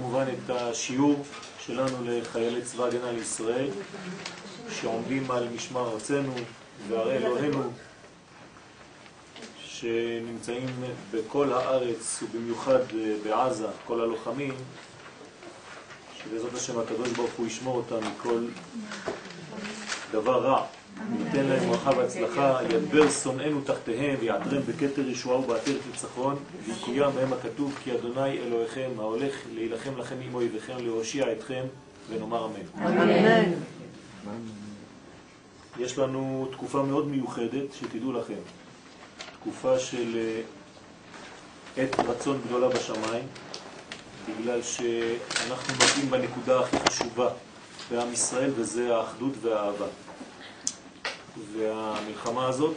כמובן את השיעור שלנו לחיילי צבא הגנה לישראל, שעומדים על משמר ארצנו וערי אלוהינו, שנמצאים בכל הארץ ובמיוחד בעזה, כל הלוחמים, שבעזרת השם הקדוש ברוך הוא ישמור אותם מכל דבר רע. ייתן להם ברכה והצלחה, ידבר שונאינו תחתיהם ויעטרם בכתר ישועה ובעטרת ניצחון, ויקוים מהם הכתוב כי אדוני אלוהיכם ההולך להילחם לכם עם אויביכם להושיע אתכם ונאמר אמן. אמן. יש לנו תקופה מאוד מיוחדת, שתדעו לכם, תקופה של אה, עת רצון גדולה בשמיים, בגלל שאנחנו נוגעים בנקודה הכי חשובה בעם ישראל, וזה האחדות והאהבה. והמלחמה הזאת,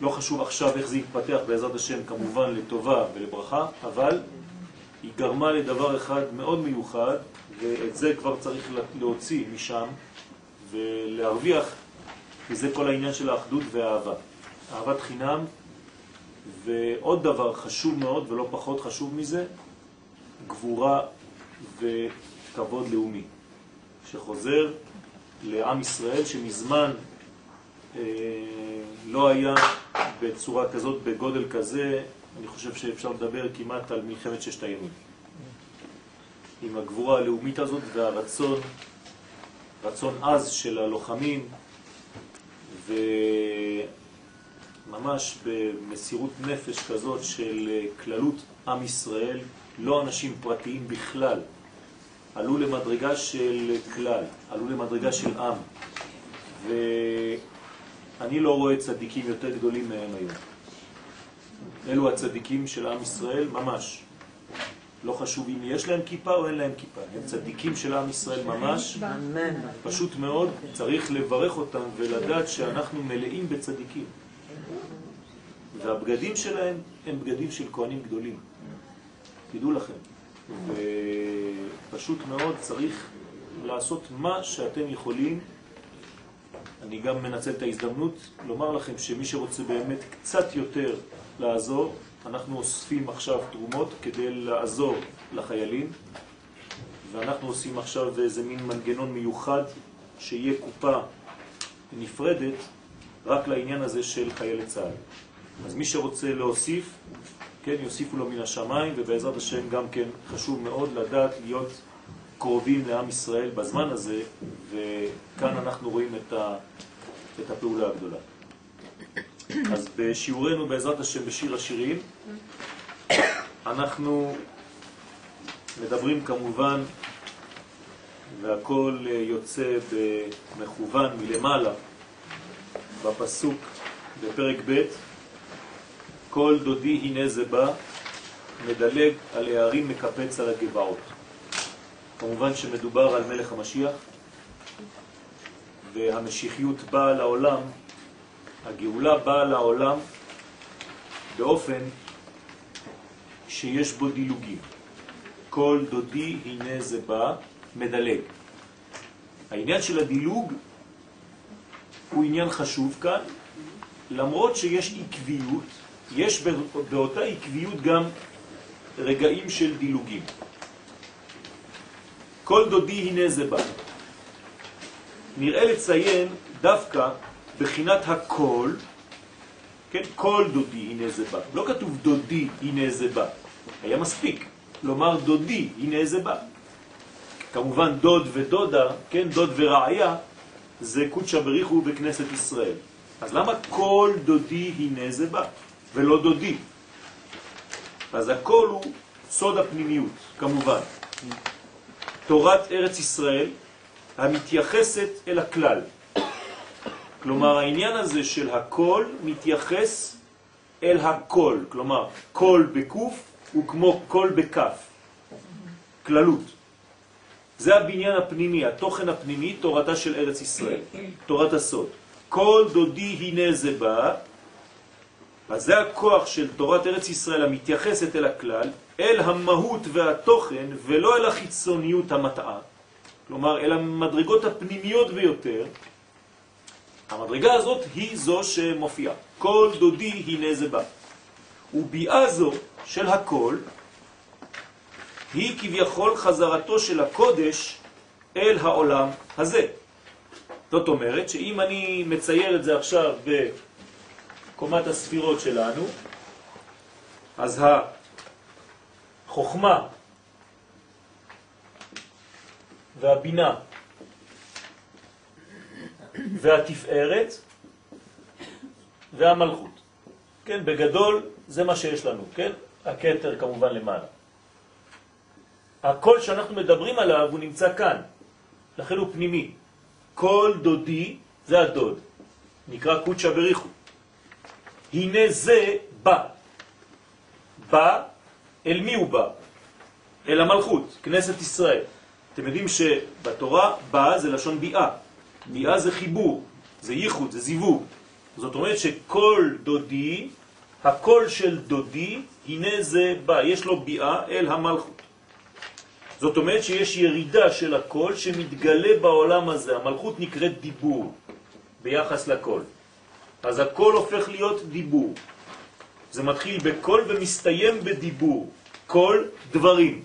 לא חשוב עכשיו איך זה יתפתח בעזרת השם, כמובן לטובה ולברכה, אבל היא גרמה לדבר אחד מאוד מיוחד, ואת זה כבר צריך להוציא משם ולהרוויח, וזה כל העניין של האחדות והאהבה. אהבת חינם, ועוד דבר חשוב מאוד ולא פחות חשוב מזה, גבורה וכבוד לאומי. שחוזר לעם ישראל שמזמן אה, לא היה בצורה כזאת, בגודל כזה, אני חושב שאפשר לדבר כמעט על מלחמת ששת הימים. עם הגבורה הלאומית הזאת והרצון, רצון עז של הלוחמים, וממש במסירות נפש כזאת של כללות עם ישראל, לא אנשים פרטיים בכלל, עלו למדרגה של כלל, עלו למדרגה של עם, ואני לא רואה צדיקים יותר גדולים מהם היום. אלו הצדיקים של עם ישראל ממש. לא חשוב אם יש להם כיפה או אין להם כיפה, הם צדיקים של עם ישראל ממש, פשוט מאוד, צריך לברך אותם ולדעת שאנחנו מלאים בצדיקים. והבגדים שלהם הם בגדים של כהנים גדולים, תדעו לכם. ופשוט מאוד צריך לעשות מה שאתם יכולים. אני גם מנצל את ההזדמנות לומר לכם שמי שרוצה באמת קצת יותר לעזור, אנחנו אוספים עכשיו תרומות כדי לעזור לחיילים, ואנחנו עושים עכשיו איזה מין מנגנון מיוחד שיהיה קופה נפרדת רק לעניין הזה של חיילי צה"ל. אז מי שרוצה להוסיף, כן, יוסיפו לו מן השמיים, ובעזרת השם גם כן חשוב מאוד לדעת להיות קרובים לעם ישראל בזמן הזה, וכאן אנחנו רואים את, ה, את הפעולה הגדולה. אז בשיעורנו בעזרת השם בשיר השירים, אנחנו מדברים כמובן, והכל יוצא במכוון מלמעלה, בפסוק בפרק ב', כל דודי הנה זה בא, מדלג על הערים, מקפץ על הגבעות. כמובן שמדובר על מלך המשיח, והמשיחיות באה לעולם, הגאולה באה לעולם באופן שיש בו דילוגים. כל דודי הנה זה בא, מדלג. העניין של הדילוג הוא עניין חשוב כאן, למרות שיש עקביות, יש באותה עקביות גם רגעים של דילוגים. כל דודי הנה זה בא. נראה לציין דווקא בחינת הכל, כן, כל דודי הנה זה בא. לא כתוב דודי הנה זה בא. היה מספיק לומר דודי הנה זה בא. כמובן דוד ודודה, כן, דוד ורעיה, זה קודשא בריחו בכנסת ישראל. אז למה כל דודי הנה זה בא? ולא דודי. אז הכל הוא סוד הפנימיות, כמובן. תורת ארץ ישראל המתייחסת אל הכלל. כלומר, העניין הזה של הכל מתייחס אל הכל. כלומר, כל בקוף הוא כמו כל בכף. כללות. זה הבניין הפנימי, התוכן הפנימי, תורתה של ארץ ישראל, תורת הסוד. כל דודי הנה זה בא, אז זה הכוח של תורת ארץ ישראל המתייחסת אל הכלל, אל המהות והתוכן ולא אל החיצוניות המטעה, כלומר אל המדרגות הפנימיות ביותר, המדרגה הזאת היא זו שמופיעה. כל דודי הנה זה בא. וביאה זו של הכל היא כביכול חזרתו של הקודש אל העולם הזה. זאת אומרת שאם אני מצייר את זה עכשיו בקומת הספירות שלנו, אז החוכמה והבינה והתפארת והמלכות. כן, בגדול זה מה שיש לנו, כן? הקטר כמובן למעלה. הקול שאנחנו מדברים עליו הוא נמצא כאן, לכן הוא פנימי. קול דודי זה הדוד, נקרא קודשא בריחו. הנה זה בא. בא, אל מי הוא בא? אל המלכות, כנסת ישראל. אתם יודעים שבתורה בא זה לשון ביאה. ביאה זה חיבור, זה ייחוד, זה זיווג. זאת אומרת שכל דודי, הקול של דודי, הנה זה בא, יש לו ביאה אל המלכות. זאת אומרת שיש ירידה של הקול שמתגלה בעולם הזה. המלכות נקראת דיבור ביחס לקול. אז הקול הופך להיות דיבור. זה מתחיל בקול ומסתיים בדיבור. קול דברים.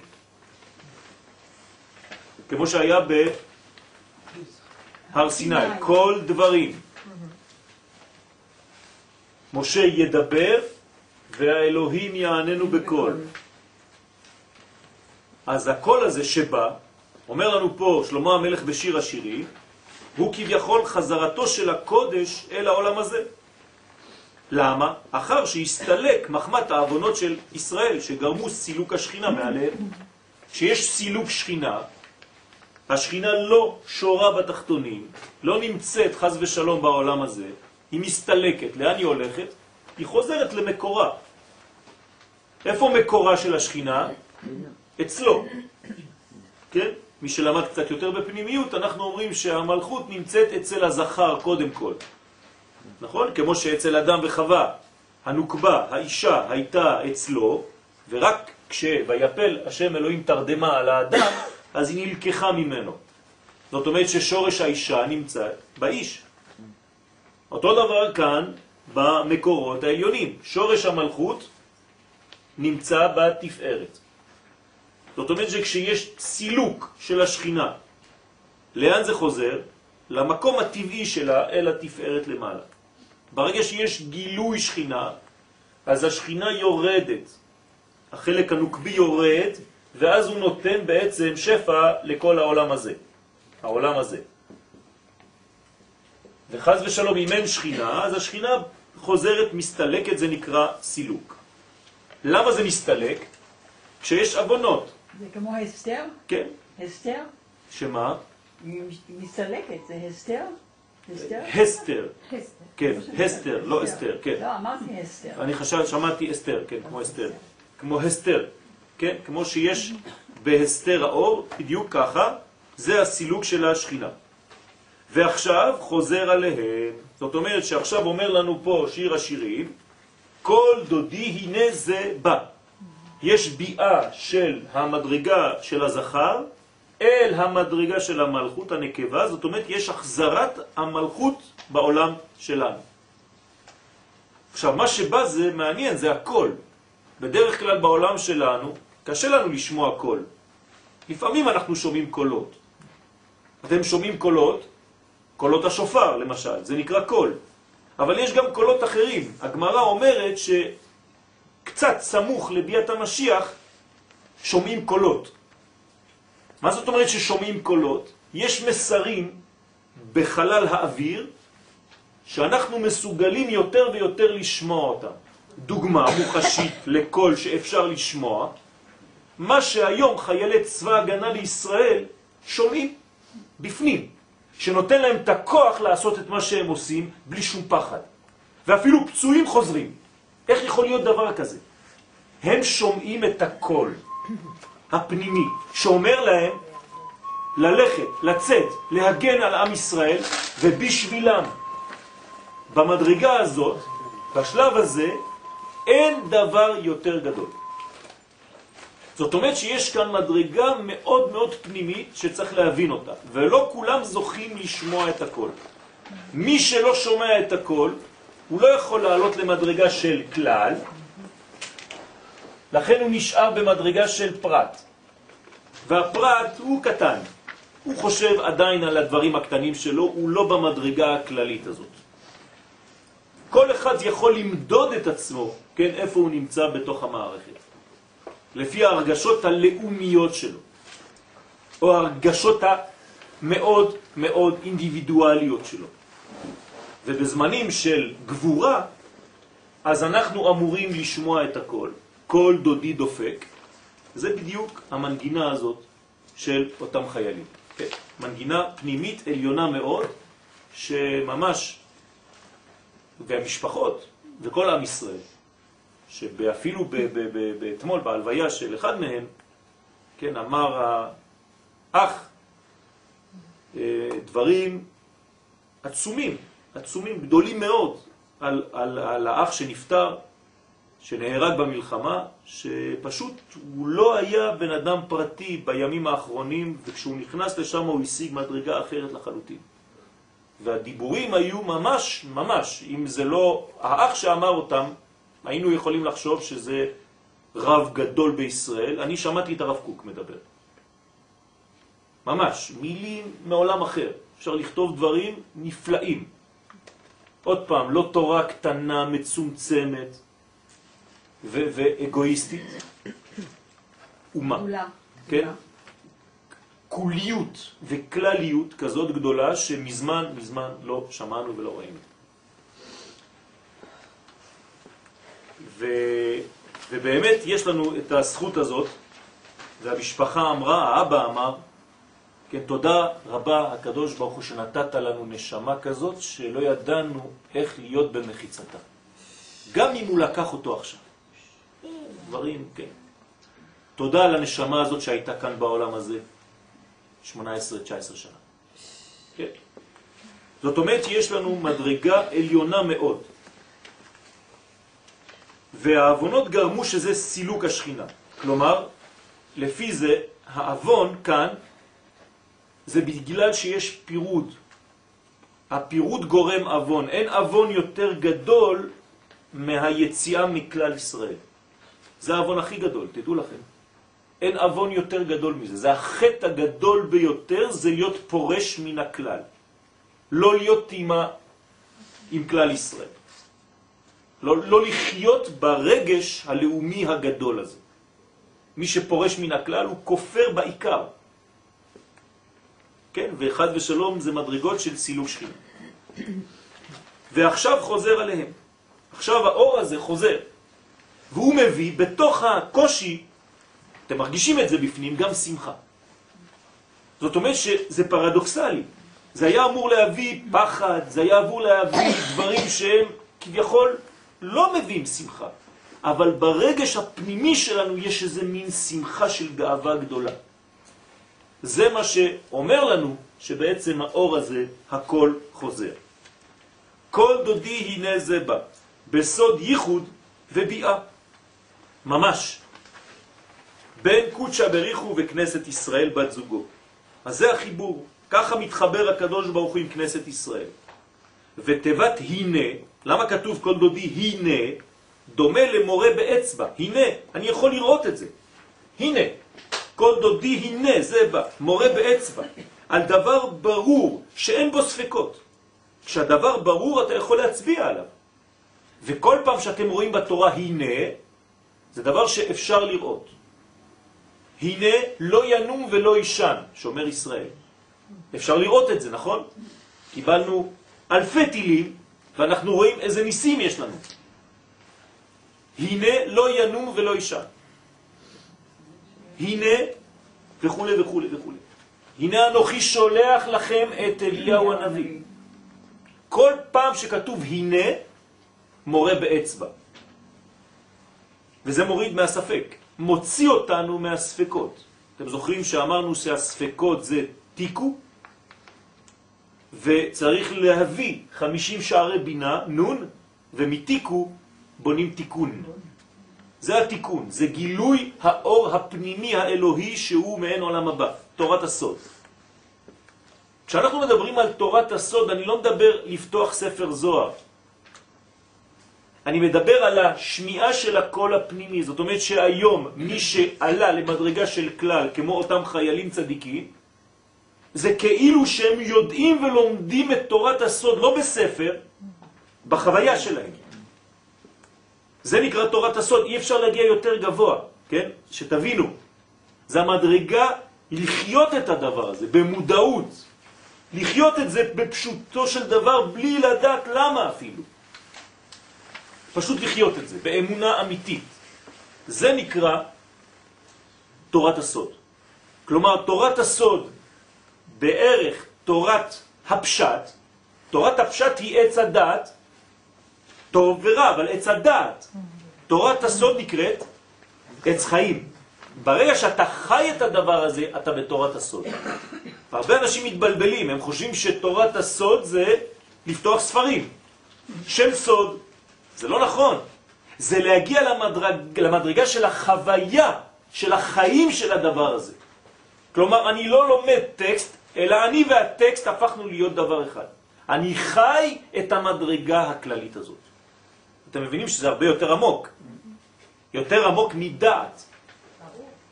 כמו שהיה בהר סיני, כל דברים. משה ידבר והאלוהים יעננו בקול. אז הקול הזה שבא, אומר לנו פה שלמה המלך בשיר השירי, הוא כביכול חזרתו של הקודש אל העולם הזה. למה? אחר שהסתלק מחמת העוונות של ישראל שגרמו סילוק השכינה מעליהם. כשיש סילוק שכינה, השכינה לא שורה בתחתונים, לא נמצאת חז ושלום בעולם הזה, היא מסתלקת. לאן היא הולכת? היא חוזרת למקורה. איפה מקורה של השכינה? אצלו. כן? מי שלמד קצת יותר בפנימיות, אנחנו אומרים שהמלכות נמצאת אצל הזכר קודם כל. נכון? כמו שאצל אדם וחווה, הנוקבה, האישה, הייתה אצלו, ורק כשוויפל השם אלוהים תרדמה על האדם, אז היא נלקחה ממנו. זאת אומרת ששורש האישה נמצא באיש. אותו דבר כאן במקורות העליונים. שורש המלכות נמצא בתפארת. זאת אומרת שכשיש סילוק של השכינה, לאן זה חוזר? למקום הטבעי שלה אל התפארת למעלה. ברגע שיש גילוי שכינה, אז השכינה יורדת, החלק הנוקבי יורד, ואז הוא נותן בעצם שפע לכל העולם הזה, העולם הזה. וחז ושלום, אם אין שכינה, אז השכינה חוזרת, מסתלקת, זה נקרא סילוק. למה זה מסתלק? כשיש אבונות. זה כמו הסתר? כן. הסתר? שמה? היא מסתלקת, זה הסתר? הסתר? הסתר. הסתר. כן, הסתר, לא אסתר, כן. לא, אמרתי הסתר. אני חשב, שמעתי אסתר, כן, כמו אסתר. כמו הסתר, כן, כמו שיש בהסתר האור, בדיוק ככה, זה הסילוק של השכינה. ועכשיו חוזר עליהם. זאת אומרת שעכשיו אומר לנו פה שיר השירים, כל דודי הנה זה בא. יש ביאה של המדרגה של הזכר אל המדרגה של המלכות הנקבה, זאת אומרת יש החזרת המלכות בעולם שלנו. עכשיו, מה שבא זה מעניין, זה הכל. בדרך כלל בעולם שלנו קשה לנו לשמוע קול. לפעמים אנחנו שומעים קולות. אתם שומעים קולות, קולות השופר למשל, זה נקרא קול. אבל יש גם קולות אחרים. הגמרא אומרת שקצת סמוך לביאת המשיח שומעים קולות. מה זאת אומרת ששומעים קולות? יש מסרים בחלל האוויר שאנחנו מסוגלים יותר ויותר לשמוע אותם. דוגמה מוחשית לקול שאפשר לשמוע, מה שהיום חיילי צבא הגנה לישראל שומעים בפנים, שנותן להם את הכוח לעשות את מה שהם עושים בלי שום פחד. ואפילו פצועים חוזרים. איך יכול להיות דבר כזה? הם שומעים את הקול הפנימי שאומר להם ללכת, לצאת, להגן על עם ישראל, ובשבילם, במדרגה הזאת, בשלב הזה, אין דבר יותר גדול. זאת אומרת שיש כאן מדרגה מאוד מאוד פנימית שצריך להבין אותה, ולא כולם זוכים לשמוע את הכל. מי שלא שומע את הכל, הוא לא יכול לעלות למדרגה של כלל, לכן הוא נשאר במדרגה של פרט. והפרט הוא קטן, הוא חושב עדיין על הדברים הקטנים שלו, הוא לא במדרגה הכללית הזאת. כל אחד יכול למדוד את עצמו, כן, איפה הוא נמצא בתוך המערכת, לפי ההרגשות הלאומיות שלו, או ההרגשות המאוד מאוד אינדיבידואליות שלו. ובזמנים של גבורה, אז אנחנו אמורים לשמוע את הכל, כל דודי דופק, זה בדיוק המנגינה הזאת של אותם חיילים. כן? מנגינה פנימית עליונה מאוד, שממש, והמשפחות וכל עם ישראל, שאפילו אתמול בהלוויה של אחד מהם, כן, אמר האח אה, דברים עצומים, עצומים, גדולים מאוד, על, על, על האח שנפטר, שנהרג במלחמה, שפשוט הוא לא היה בן אדם פרטי בימים האחרונים, וכשהוא נכנס לשם הוא השיג מדרגה אחרת לחלוטין. והדיבורים היו ממש, ממש, אם זה לא האח שאמר אותם, היינו יכולים לחשוב שזה רב גדול בישראל. אני שמעתי את הרב קוק מדבר. ממש, מילים מעולם אחר. אפשר לכתוב דברים נפלאים. עוד פעם, לא תורה קטנה, מצומצמת, ואגואיסטית, אומה. כן? כוליות וכלליות כזאת גדולה שמזמן, מזמן לא שמענו ולא ראינו. ו... ובאמת יש לנו את הזכות הזאת, והמשפחה אמרה, האבא אמר, כן, תודה רבה הקדוש ברוך הוא שנתת לנו נשמה כזאת שלא ידענו איך להיות במחיצתה. גם אם הוא לקח אותו עכשיו. דברים, כן. תודה על הנשמה הזאת שהייתה כאן בעולם הזה 18-19 שנה. כן. זאת אומרת שיש לנו מדרגה עליונה מאוד. והאבונות גרמו שזה סילוק השכינה. כלומר, לפי זה, האבון כאן זה בגלל שיש פירוד. הפירוד גורם אבון. אין אבון יותר גדול מהיציאה מכלל ישראל. זה האבון הכי גדול, תדעו לכם. אין אבון יותר גדול מזה. זה החטא הגדול ביותר, זה להיות פורש מן הכלל. לא להיות עם, ה... עם כלל ישראל. לא, לא לחיות ברגש הלאומי הגדול הזה. מי שפורש מן הכלל הוא כופר בעיקר. כן, ואחד ושלום זה מדרגות של סילוק שכינה. ועכשיו חוזר עליהם. עכשיו האור הזה חוזר. והוא מביא בתוך הקושי, אתם מרגישים את זה בפנים, גם שמחה. זאת אומרת שזה פרדוקסלי. זה היה אמור להביא פחד, זה היה אמור להביא דברים שהם כביכול לא מביאים שמחה. אבל ברגש הפנימי שלנו יש איזה מין שמחה של גאווה גדולה. זה מה שאומר לנו שבעצם האור הזה הכל חוזר. כל דודי הנה זה בא, בסוד ייחוד וביאה. ממש. בין קודשא בריחו וכנסת ישראל בת זוגו. אז זה החיבור. ככה מתחבר הקדוש ברוך הוא עם כנסת ישראל. ותיבת הנה, למה כתוב כל דודי הנה, דומה למורה באצבע. הנה, אני יכול לראות את זה. הנה, כל דודי הנה, זה בא, מורה באצבע. על דבר ברור, שאין בו ספקות. כשהדבר ברור אתה יכול להצביע עליו. וכל פעם שאתם רואים בתורה הנה, זה דבר שאפשר לראות. הנה לא ינום ולא ישן, שומר ישראל. אפשר לראות את זה, נכון? קיבלנו אלפי טילים, ואנחנו רואים איזה ניסים יש לנו. הנה לא ינום ולא ישן. הנה וכו' וכו' וכו'. הנה אנוכי שולח לכם את אליהו הנביא. כל פעם שכתוב הנה, מורה באצבע. וזה מוריד מהספק, מוציא אותנו מהספקות. אתם זוכרים שאמרנו שהספקות זה תיקו, וצריך להביא 50 שערי בינה, נון, ומתיקו בונים תיקון. זה התיקון, זה גילוי האור הפנימי האלוהי שהוא מעין עולם הבא, תורת הסוד. כשאנחנו מדברים על תורת הסוד, אני לא מדבר לפתוח ספר זוהר. אני מדבר על השמיעה של הקול הפנימי. זאת אומרת שהיום מי שעלה למדרגה של כלל, כמו אותם חיילים צדיקים, זה כאילו שהם יודעים ולומדים את תורת הסוד, לא בספר, בחוויה שלהם. זה נקרא תורת הסוד, אי אפשר להגיע יותר גבוה, כן? שתבינו, זה המדרגה לחיות את הדבר הזה, במודעות. לחיות את זה בפשוטו של דבר, בלי לדעת למה אפילו. פשוט לחיות את זה, באמונה אמיתית. זה נקרא תורת הסוד. כלומר, תורת הסוד בערך תורת הפשט, תורת הפשט היא עץ הדעת, טוב ורע, אבל עץ הדעת. תורת הסוד נקראת עץ חיים. ברגע שאתה חי את הדבר הזה, אתה בתורת הסוד. הרבה אנשים מתבלבלים, הם חושבים שתורת הסוד זה לפתוח ספרים. שם סוד, זה לא נכון. זה להגיע למדרג, למדרגה של החוויה, של החיים של הדבר הזה. כלומר, אני לא לומד טקסט, אלא אני והטקסט הפכנו להיות דבר אחד. אני חי את המדרגה הכללית הזאת. אתם מבינים שזה הרבה יותר עמוק. יותר עמוק מדעת.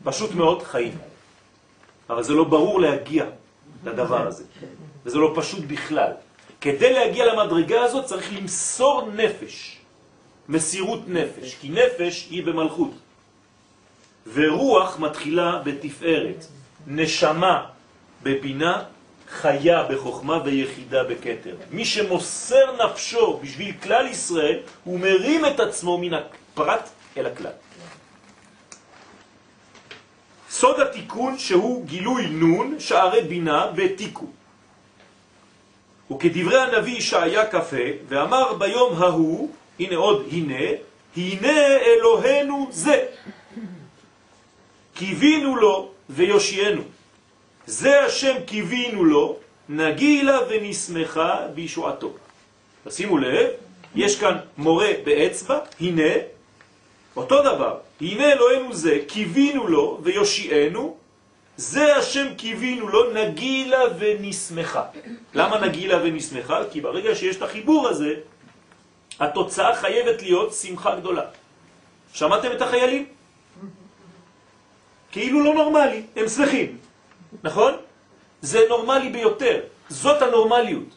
פשוט מאוד חיים. אבל זה לא ברור להגיע לדבר הזה. וזה לא פשוט בכלל. כדי להגיע למדרגה הזאת צריך למסור נפש. מסירות נפש, כי נפש היא במלכות. ורוח מתחילה בתפארת, נשמה בבינה, חיה בחוכמה ויחידה בקטר. מי שמוסר נפשו בשביל כלל ישראל, הוא מרים את עצמו מן הפרט אל הכלל. סוד התיקון שהוא גילוי נון, שערי בינה בתיקו. וכדברי הנביא ישעיה כ"ה, ואמר ביום ההוא, הנה עוד הנה, הנה אלוהינו זה. קיווינו לו ויושיינו. זה השם קיווינו לו, נגילה ונשמחה בישועתו. תשימו לב, יש כאן מורה באצבע, הנה, אותו דבר, הנה אלוהינו זה, קיווינו לו ויושיענו, זה השם קיווינו לו, נגילה ונשמחה. למה נגילה ונשמחה? כי ברגע שיש את החיבור הזה, התוצאה חייבת להיות שמחה גדולה. שמעתם את החיילים? כאילו לא נורמלי, הם שמחים, נכון? זה נורמלי ביותר, זאת הנורמליות.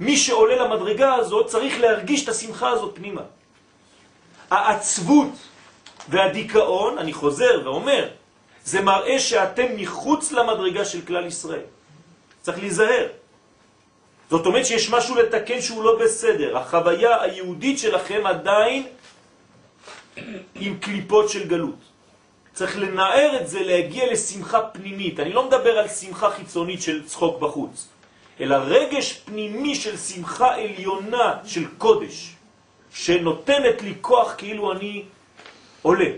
מי שעולה למדרגה הזאת צריך להרגיש את השמחה הזאת פנימה. העצבות והדיכאון, אני חוזר ואומר, זה מראה שאתם מחוץ למדרגה של כלל ישראל. צריך להיזהר. זאת אומרת שיש משהו לתקן שהוא לא בסדר. החוויה היהודית שלכם עדיין עם קליפות של גלות. צריך לנער את זה, להגיע לשמחה פנימית. אני לא מדבר על שמחה חיצונית של צחוק בחוץ, אלא רגש פנימי של שמחה עליונה, של קודש, שנותנת לי כוח כאילו אני עולה.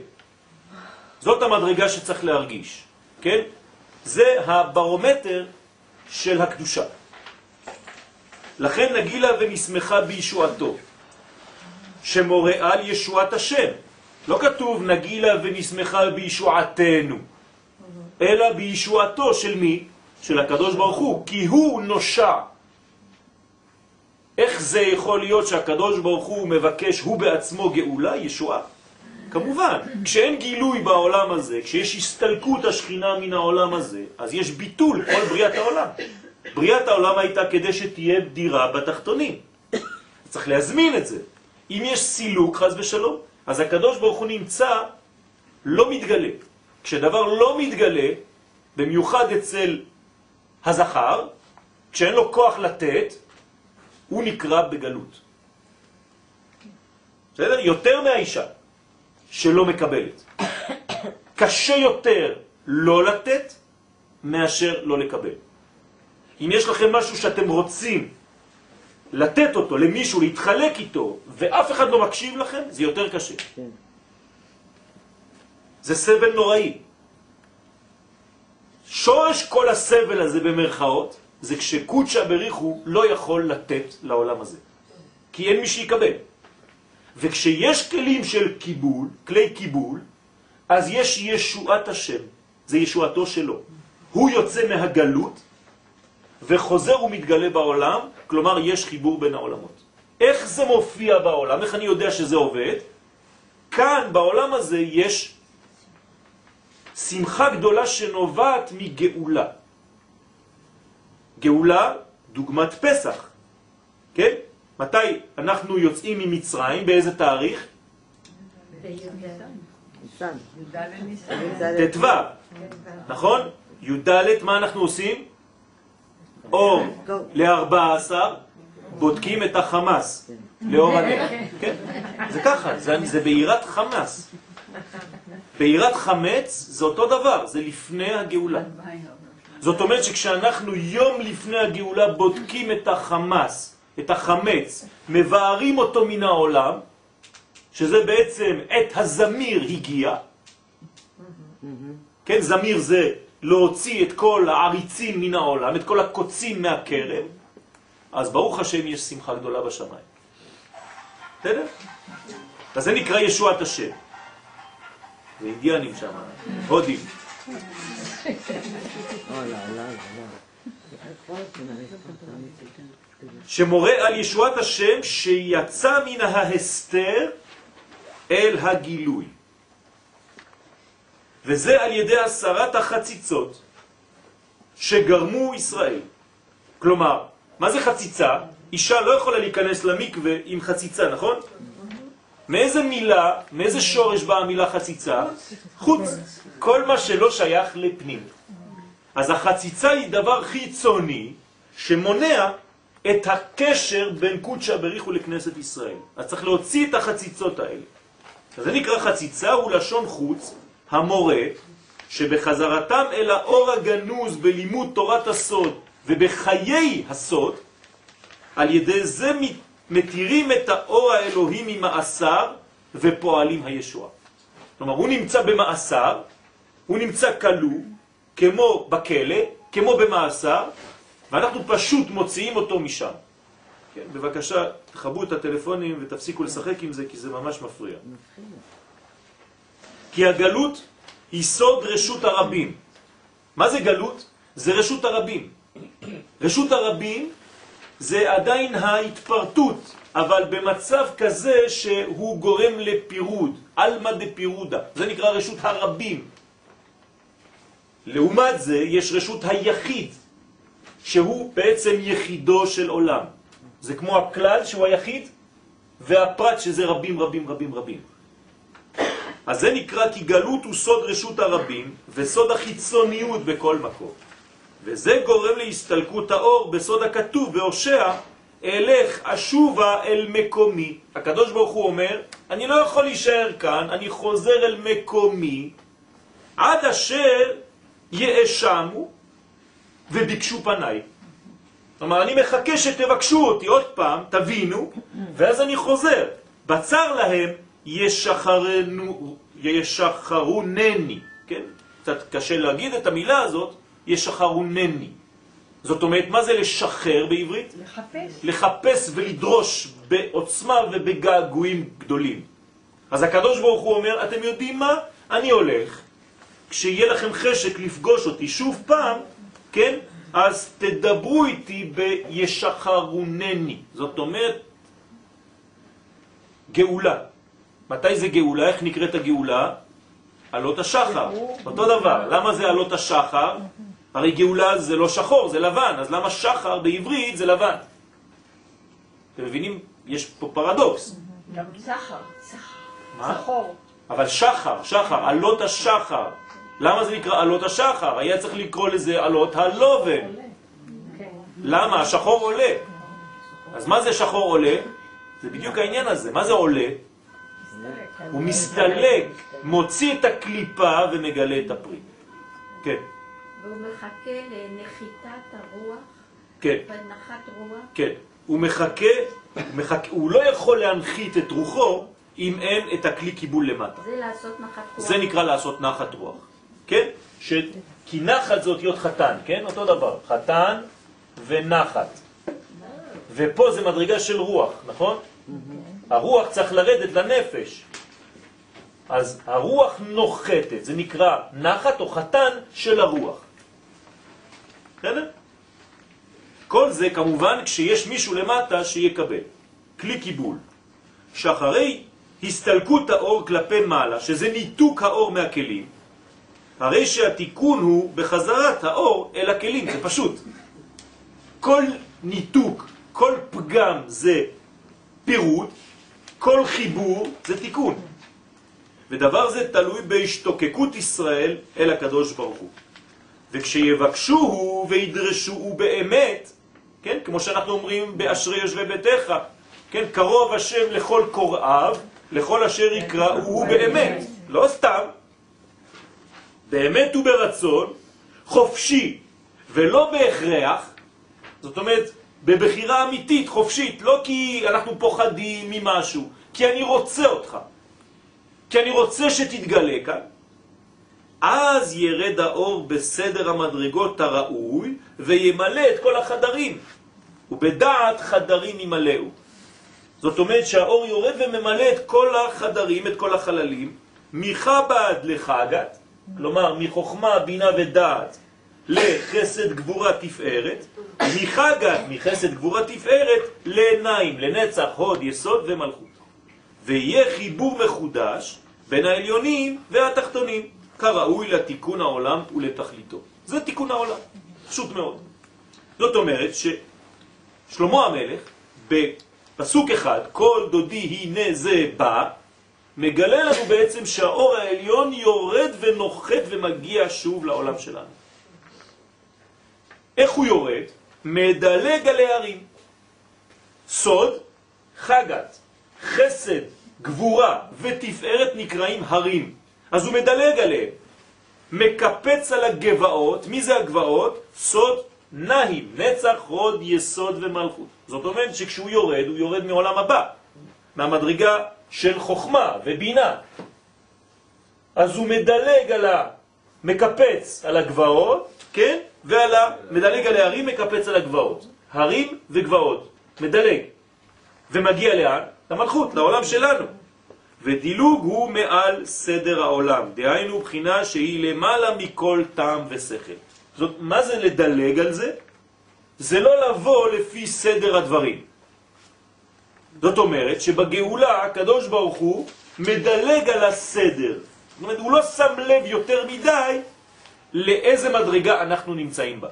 זאת המדרגה שצריך להרגיש, כן? זה הברומטר של הקדושה. לכן נגילה ונשמחה בישועתו, שמורה על ישועת השם. לא כתוב נגילה ונשמחה בישועתנו, אלא בישועתו של מי? של הקדוש ברוך הוא, כי הוא נושע. איך זה יכול להיות שהקדוש ברוך הוא מבקש הוא בעצמו גאולה, ישועה? כמובן, כשאין גילוי בעולם הזה, כשיש הסתלקות השכינה מן העולם הזה, אז יש ביטול כל בריאת העולם. בריאת העולם הייתה כדי שתהיה דירה בתחתונים. צריך להזמין את זה. אם יש סילוק, חז ושלום, אז הקדוש ברוך הוא נמצא, לא מתגלה. כשדבר לא מתגלה, במיוחד אצל הזכר, כשאין לו כוח לתת, הוא נקרא בגלות. בסדר? יותר מהאישה. שלא מקבלת. קשה יותר לא לתת מאשר לא לקבל. אם יש לכם משהו שאתם רוצים לתת אותו למישהו, להתחלק איתו, ואף אחד לא מקשיב לכם, זה יותר קשה. כן. זה סבל נוראי. שורש כל הסבל הזה במרכאות, זה כשקודשא בריחו לא יכול לתת לעולם הזה. כי אין מי שיקבל. וכשיש כלים של קיבול, כלי קיבול, אז יש ישועת השם, זה ישועתו שלו. הוא יוצא מהגלות, וחוזר ומתגלה בעולם, כלומר יש חיבור בין העולמות. איך זה מופיע בעולם? איך אני יודע שזה עובד? כאן, בעולם הזה, יש שמחה גדולה שנובעת מגאולה. גאולה, דוגמת פסח, כן? מתי אנחנו יוצאים ממצרים? באיזה תאריך? ט"ו, נכון? י"ד, מה אנחנו עושים? אור ל-14, בודקים את החמאס לאור הנר. כן, זה ככה, זה, זה בעירת חמאס. בעירת חמץ זה אותו דבר, זה לפני הגאולה. זאת אומרת שכשאנחנו יום לפני הגאולה בודקים את החמאס, את החמץ, מבארים אותו מן העולם, שזה בעצם עת הזמיר הגיע, כן, זמיר זה להוציא את כל העריצים מן העולם, את כל הקוצים מהקרב, אז ברוך השם יש שמחה גדולה בשמיים. בסדר? אז זה נקרא ישועת השם. זה אינדיאנים שם, הודים. שמורה על ישועת השם שיצא מן ההסתר אל הגילוי. וזה על ידי הסרת החציצות שגרמו ישראל. כלומר, מה זה חציצה? אישה לא יכולה להיכנס למקווה עם חציצה, נכון? מאיזה מילה, מאיזה שורש באה המילה חציצה? חוץ. כל מה שלא שייך לפנים. אז החציצה היא דבר חיצוני שמונע את הקשר בין קודשא בריחו לכנסת ישראל. אז צריך להוציא את החציצות האלה. אז זה נקרא חציצה, הוא לשון חוץ, המורה, שבחזרתם אל האור הגנוז בלימוד תורת הסוד ובחיי הסוד, על ידי זה מתירים את האור האלוהי ממאסר ופועלים הישועה. כלומר, הוא נמצא במאסר, הוא נמצא כלוא, כמו בכלא, כמו במאסר, ואנחנו פשוט מוציאים אותו משם. כן, בבקשה, תחבו את הטלפונים ותפסיקו לשחק עם זה, כי זה ממש מפריע. כי הגלות היא סוד רשות הרבים. מה זה גלות? זה רשות הרבים. רשות הרבים זה עדיין ההתפרטות, אבל במצב כזה שהוא גורם לפירוד, אלמה דפירודה. זה נקרא רשות הרבים. לעומת זה יש רשות היחיד, שהוא בעצם יחידו של עולם. זה כמו הכלל שהוא היחיד, והפרט שזה רבים רבים רבים רבים. אז זה נקרא כי גלות הוא סוד רשות הרבים וסוד החיצוניות בכל מקום. וזה גורם להסתלקות האור בסוד הכתוב בהושע, אלך אשובה אל מקומי. הקדוש ברוך הוא אומר, אני לא יכול להישאר כאן, אני חוזר אל מקומי, עד אשר יאשמו וביקשו פניי. כלומר, אני מחכה שתבקשו אותי עוד פעם, תבינו, ואז אני חוזר. בצר להם ישחרנו, ישחרונני, כן? קצת קשה להגיד את המילה הזאת, ישחרונני. זאת אומרת, מה זה לשחרר בעברית? לחפש. לחפש ולדרוש בעוצמה ובגעגועים גדולים. אז הקדוש ברוך הוא אומר, אתם יודעים מה? אני הולך, כשיהיה לכם חשק לפגוש אותי שוב פעם, כן? אז תדברו איתי בישחרונני. זאת אומרת, גאולה. מתי זה גאולה? איך נקראת הגאולה? עלות השחר. אותו דבר. למה זה עלות השחר? הרי גאולה זה לא שחור, זה לבן. אז למה שחר בעברית זה לבן? אתם מבינים? יש פה פרדוקס. גם סחר, סחר. אבל שחר, שחר, עלות השחר. למה זה נקרא עלות השחר? היה צריך לקרוא לזה עלות הלובן. למה? השחור עולה. אז מה זה שחור עולה? זה בדיוק העניין הזה. מה זה עולה? הוא מסתלק, מוציא את הקליפה ומגלה את הפרי. כן, והוא מחכה לנחיתת הרוח, כן, בנחת רוח. כן. הוא מחכה, הוא מחכה, הוא לא יכול להנחית את רוחו אם אין את הכלי קיבול למטה. זה לעשות נחת רוח. זה נקרא לעשות נחת רוח, כן? ש... כי נחת זה אותיות חתן, כן? אותו דבר, חתן ונחת. ופה זה מדרגה של רוח, נכון? הרוח צריך לרדת לנפש. אז הרוח נוחתת, זה נקרא נחת או חתן של הרוח. בסדר? כל זה כמובן כשיש מישהו למטה שיקבל. כלי קיבול. שאחרי הסתלקות האור כלפי מעלה, שזה ניתוק האור מהכלים, הרי שהתיקון הוא בחזרת האור אל הכלים, זה פשוט. כל ניתוק, כל פגם זה פירוט, כל חיבור זה תיקון. ודבר זה תלוי בהשתוקקות ישראל אל הקדוש ברוך הוא. וכשיבקשוהו וידרשוהו באמת, כן, כמו שאנחנו אומרים באשרי יושבי ביתך, כן, קרוב השם לכל קוראיו, לכל אשר יקראו באמת, לא סתם, באמת וברצון, חופשי ולא בהכרח, זאת אומרת, בבחירה אמיתית, חופשית, לא כי אנחנו פוחדים ממשהו, כי אני רוצה אותך, כי אני רוצה שתתגלה כאן, אז ירד האור בסדר המדרגות הראוי וימלא את כל החדרים, ובדעת חדרים ימלאו. זאת אומרת שהאור יורד וממלא את כל החדרים, את כל החללים, מחב"ד לחגת, כלומר מחוכמה, בינה ודעת לחסד גבורה תפארת, מחגת, מחסד גבורה תפארת, לעיניים, לנצח, הוד, יסוד ומלכות. ויהיה חיבור מחודש בין העליונים והתחתונים, כראוי לתיקון העולם ולתכליתו. זה תיקון העולם, פשוט מאוד. זאת אומרת ששלמה המלך, בפסוק אחד, כל דודי הנה זה בא, מגלה לנו בעצם שהאור העליון יורד ונוחת ומגיע שוב לעולם שלנו. איך הוא יורד? מדלג על הערים. סוד, חגת, חסד, גבורה ותפארת נקראים הרים. אז הוא מדלג עליהם. מקפץ על הגבעות, מי זה הגבעות? סוד נהים, נצח, הוד, יסוד ומלכות. זאת אומרת שכשהוא יורד, הוא יורד מעולם הבא, מהמדרגה של חוכמה ובינה. אז הוא מדלג על ה... מקפץ על הגבעות, כן? ועל ה... מדלג על הערים, מקפץ על הגבעות. הרים וגבעות. מדלג. ומגיע לאן? למלכות, לעולם שלנו. ודילוג הוא מעל סדר העולם, דהיינו בחינה שהיא למעלה מכל טעם ושכל. זאת, מה זה לדלג על זה? זה לא לבוא לפי סדר הדברים. זאת אומרת שבגאולה הקדוש ברוך הוא מדלג על הסדר. זאת אומרת, הוא לא שם לב יותר מדי לאיזה מדרגה אנחנו נמצאים בה.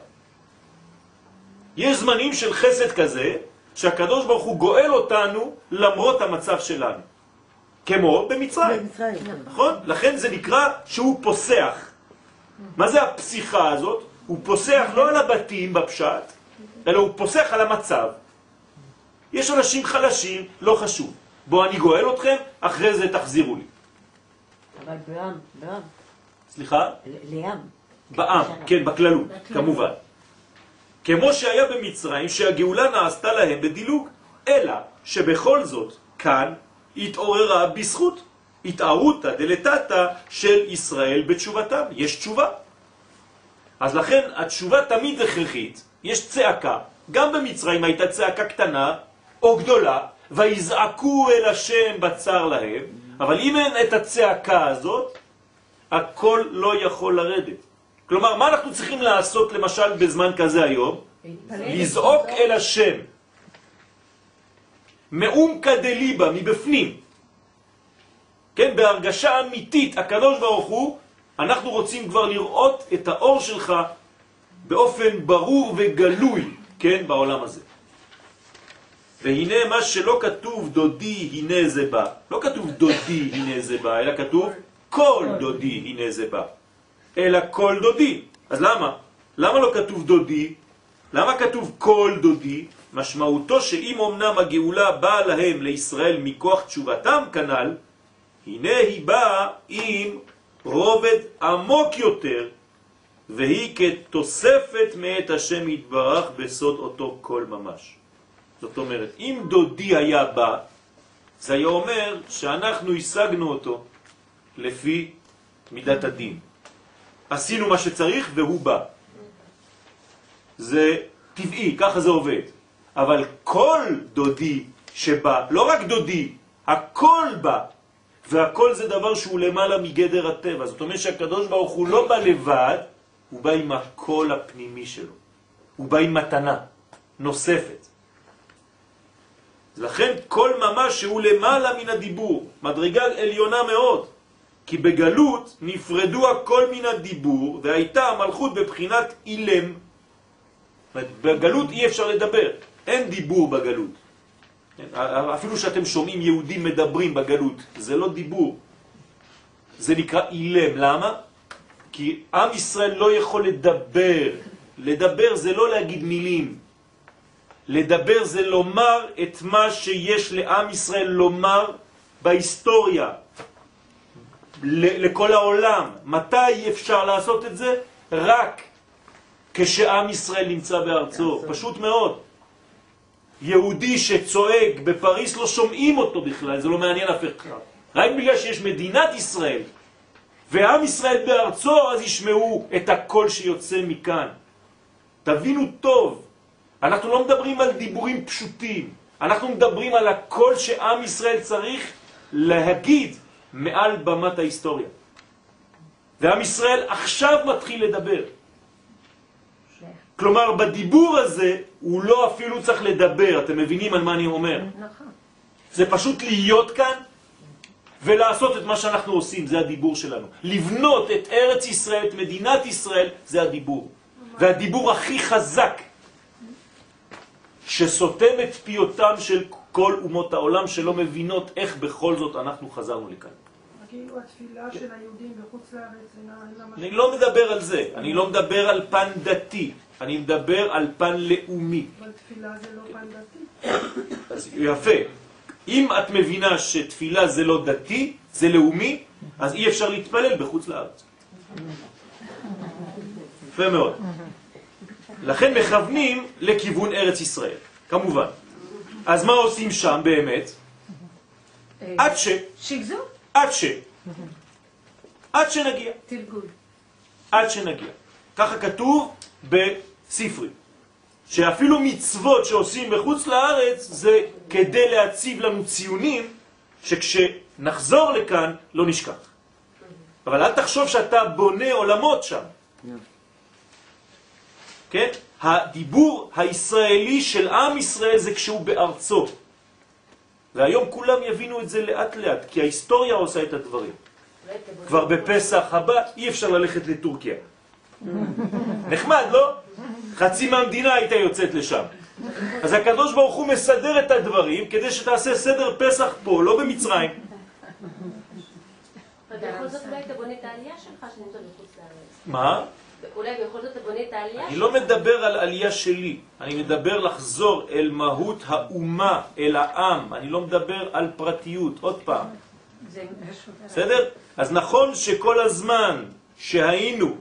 יש זמנים של חסד כזה, שהקדוש ברוך הוא גואל אותנו למרות המצב שלנו. כמו במצרים. במצרים. נכון? לכן זה נקרא שהוא פוסח. מה זה הפסיכה הזאת? הוא פוסח לא על הבתים בפשט, אלא הוא פוסח על המצב. יש אנשים חלשים, לא חשוב. בואו אני גואל אתכם, אחרי זה תחזירו לי. אבל בעם, בעם, סליחה? לעם. בעם, כן, בכללות, כמובן. כמו שהיה במצרים, שהגאולה נעשתה להם בדילוג, אלא שבכל זאת, כאן התעוררה בזכות התערותא דלתתא של ישראל בתשובתם. יש תשובה. אז לכן התשובה תמיד הכרחית, יש צעקה. גם במצרים הייתה צעקה קטנה או גדולה, ויזעקו אל השם בצר להם, אבל אם אין את הצעקה הזאת, הכל לא יכול לרדת. כלומר, מה אנחנו צריכים לעשות למשל בזמן כזה היום? לזעוק אל השם. מעומקא דליבה, מבפנים. כן, בהרגשה אמיתית, הקדוש ברוך הוא, אנחנו רוצים כבר לראות את האור שלך באופן ברור וגלוי, כן, בעולם הזה. והנה מה שלא כתוב דודי הנה זה בא, לא כתוב דודי הנה זה בא, אלא כתוב כל דודי הנה זה בא, אלא כל דודי. אז למה? למה לא כתוב דודי? למה כתוב כל דודי? משמעותו שאם אמנם הגאולה באה להם לישראל מכוח תשובתם כנל, הנה היא באה עם רובד עמוק יותר, והיא כתוספת מאת השם יתברך בסוד אותו כל ממש. זאת אומרת, אם דודי היה בא, זה היה אומר שאנחנו השגנו אותו לפי מידת הדין. עשינו מה שצריך והוא בא. זה טבעי, ככה זה עובד. אבל כל דודי שבא, לא רק דודי, הכל בא. והכל זה דבר שהוא למעלה מגדר הטבע. זאת אומרת שהקדוש ברוך הוא לא בא לבד, הוא בא עם הקול הפנימי שלו. הוא בא עם מתנה. נוספת. לכן כל ממש שהוא למעלה מן הדיבור, מדרגה עליונה מאוד, כי בגלות נפרדו הכל מן הדיבור והייתה המלכות בבחינת אילם. בגלות אי אפשר לדבר, אין דיבור בגלות. אפילו שאתם שומעים יהודים מדברים בגלות, זה לא דיבור, זה נקרא אילם. למה? כי עם ישראל לא יכול לדבר. לדבר זה לא להגיד מילים. לדבר זה לומר את מה שיש לעם ישראל לומר בהיסטוריה, לכל העולם. מתי אפשר לעשות את זה? רק כשעם ישראל נמצא בארצו. פשוט מאוד. יהודי שצועק בפריס לא שומעים אותו בכלל, זה לא מעניין אף אחד. רק בגלל שיש מדינת ישראל ועם ישראל בארצו, אז ישמעו את הקול שיוצא מכאן. תבינו טוב, אנחנו לא מדברים על דיבורים פשוטים, אנחנו מדברים על הקול שעם ישראל צריך להגיד מעל במת ההיסטוריה. ועם ישראל עכשיו מתחיל לדבר. כלומר, בדיבור הזה הוא לא אפילו צריך לדבר, אתם מבינים על מה אני אומר? נכון. זה פשוט להיות כאן ולעשות את מה שאנחנו עושים, זה הדיבור שלנו. לבנות את ארץ ישראל, את מדינת ישראל, זה הדיבור. והדיבור הכי חזק שסותם את פיותם של כל אומות העולם שלא מבינות איך בכל זאת אנחנו חזרנו לכאן. כאילו התפילה של היהודים בחוץ לארץ אני לא מדבר על זה, אני לא מדבר על פן דתי, אני מדבר על פן לאומי. אבל תפילה זה לא פן דתי. אז יפה. אם את מבינה שתפילה זה לא דתי, זה לאומי, אז אי אפשר להתפלל בחוץ לארץ. יפה מאוד. לכן מכוונים לכיוון ארץ ישראל, כמובן. אז מה עושים שם באמת? עד ש... שגזור? עד ש... עד שנגיע. תלגול. עד שנגיע. ככה כתוב בספרי. שאפילו מצוות שעושים בחוץ לארץ זה כדי להציב לנו ציונים שכשנחזור לכאן לא נשכח. אבל אל תחשוב שאתה בונה עולמות שם. כן? הדיבור הישראלי של עם ישראל זה כשהוא בארצו. והיום כולם יבינו את זה לאט לאט, כי ההיסטוריה עושה את הדברים. כבר בפסח הבא אי אפשר ללכת לטורקיה. נחמד, לא? חצי מהמדינה הייתה יוצאת לשם. אז הקדוש ברוך הוא מסדר את הדברים כדי שתעשה סדר פסח פה, לא במצרים. מה? אולי בכל זאת אתה בונה את העלייה אני לא מדבר על עלייה שלי, אני מדבר לחזור אל מהות האומה, אל העם, אני לא מדבר על פרטיות, עוד פעם. בסדר? אז נכון שכל הזמן שהיינו,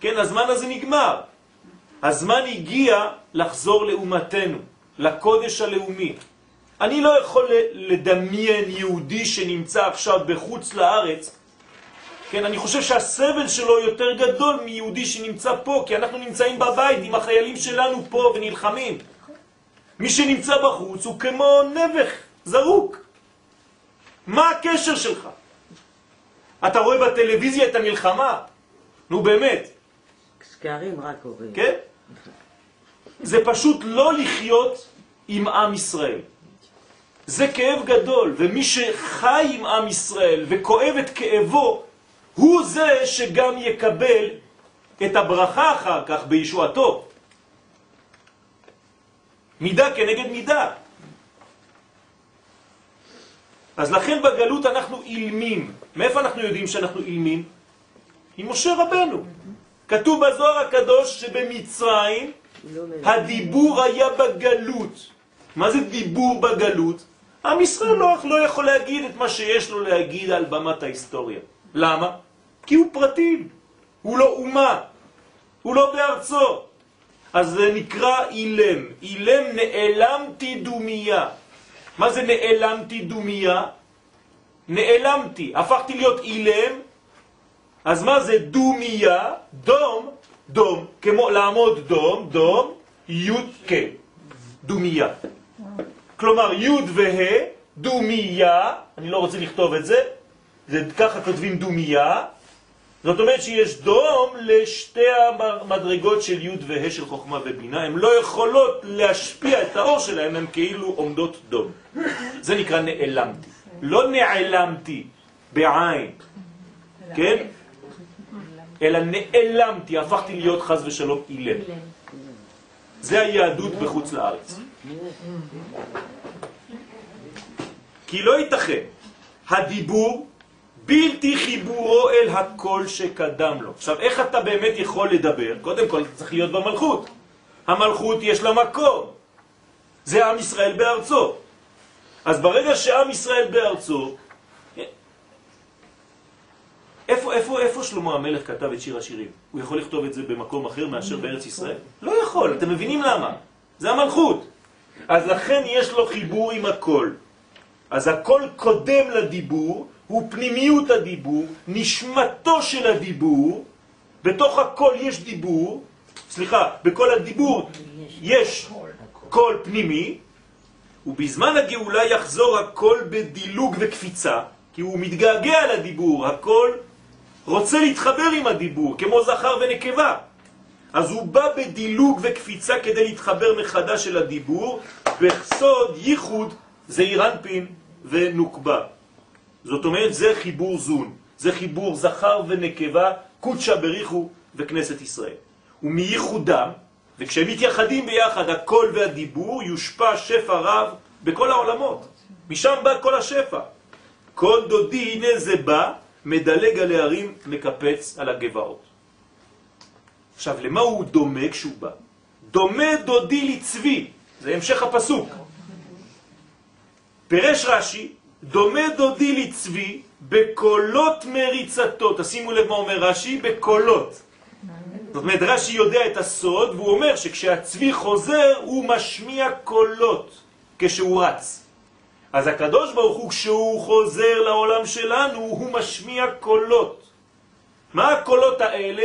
כן, הזמן הזה נגמר. הזמן הגיע לחזור לאומתנו, לקודש הלאומי. אני לא יכול לדמיין יהודי שנמצא עכשיו בחוץ לארץ כן, אני חושב שהסבל שלו יותר גדול מיהודי שנמצא פה, כי אנחנו נמצאים בבית עם החיילים שלנו פה ונלחמים. מי שנמצא בחוץ הוא כמו נבח, זרוק. מה הקשר שלך? אתה רואה בטלוויזיה את המלחמה? נו באמת. שקרים רק קוראים. כן? זה פשוט לא לחיות עם עם ישראל. זה כאב גדול, ומי שחי עם עם ישראל וכואב את כאבו, הוא זה שגם יקבל את הברכה אחר כך בישועתו. מידה כנגד מידה. אז לכן בגלות אנחנו אילמים. מאיפה אנחנו יודעים שאנחנו אילמים? עם משה רבנו. כתוב בזוהר הקדוש שבמצרים הדיבור היה בגלות. מה זה דיבור בגלות? עם ישראל לא, לא יכול להגיד את מה שיש לו להגיד על במת ההיסטוריה. למה? כי הוא פרטי, הוא לא אומה, הוא לא בארצו. אז זה נקרא אילם. אילם נעלמתי דומיה. מה זה נעלמתי דומיה? נעלמתי, הפכתי להיות אילם, אז מה זה דומיה? דום, דום, כמו לעמוד דום, דום, י' כ', דומיה. כלומר י' וה', דומיה, אני לא רוצה לכתוב את זה, זה ככה כותבים דומיה, זאת אומרת שיש דום לשתי המדרגות של י' וה' של חוכמה ובינה, הן לא יכולות להשפיע את האור שלהן, הן כאילו עומדות דום. זה נקרא נעלמתי. לא נעלמתי בעין, כן? אלא נעלמתי, הפכתי להיות חז ושלום אילם. זה היהדות בחוץ לארץ. כי לא ייתכן הדיבור בלתי חיבורו אל הקול שקדם לו. עכשיו, איך אתה באמת יכול לדבר? קודם כל, אתה צריך להיות במלכות. המלכות יש לה מקום. זה עם ישראל בארצו. אז ברגע שעם ישראל בארצו, איפה, איפה, איפה שלמה המלך כתב את שיר השירים? הוא יכול לכתוב את זה במקום אחר מאשר בארץ ישראל? לא יכול, אתם מבינים למה? זה המלכות. אז לכן יש לו חיבור עם הקול. אז הקול קודם לדיבור, הוא פנימיות הדיבור, נשמתו של הדיבור, בתוך הקול יש דיבור, סליחה, בכל הדיבור יש קול פנימי, ובזמן הגאולה יחזור הקול בדילוג וקפיצה, כי הוא מתגעגע לדיבור, הקול רוצה להתחבר עם הדיבור, כמו זכר ונקבה. אז הוא בא בדילוג וקפיצה כדי להתחבר מחדש אל הדיבור, בסוד ייחוד זה אירנפין ונוקבה. זאת אומרת, זה חיבור זון, זה חיבור זכר ונקבה, קודשה בריחו וכנסת ישראל. ומייחודם, וכשהם מתייחדים ביחד, הקול והדיבור, יושפע שפע רב בכל העולמות. משם בא כל השפע. כל דודי, הנה זה בא, מדלג על הערים, מקפץ על הגבעות. עכשיו, למה הוא דומה כשהוא בא? דומה דודי לצבי, זה המשך הפסוק. פרש רש"י, דומה דודי לצבי בקולות מריצתו. תשימו לב מה אומר רש"י, בקולות. זאת אומרת, רש"י יודע את הסוד, והוא אומר שכשהצבי חוזר, הוא משמיע קולות כשהוא רץ. אז הקדוש ברוך הוא, כשהוא חוזר לעולם שלנו, הוא משמיע קולות. מה הקולות האלה?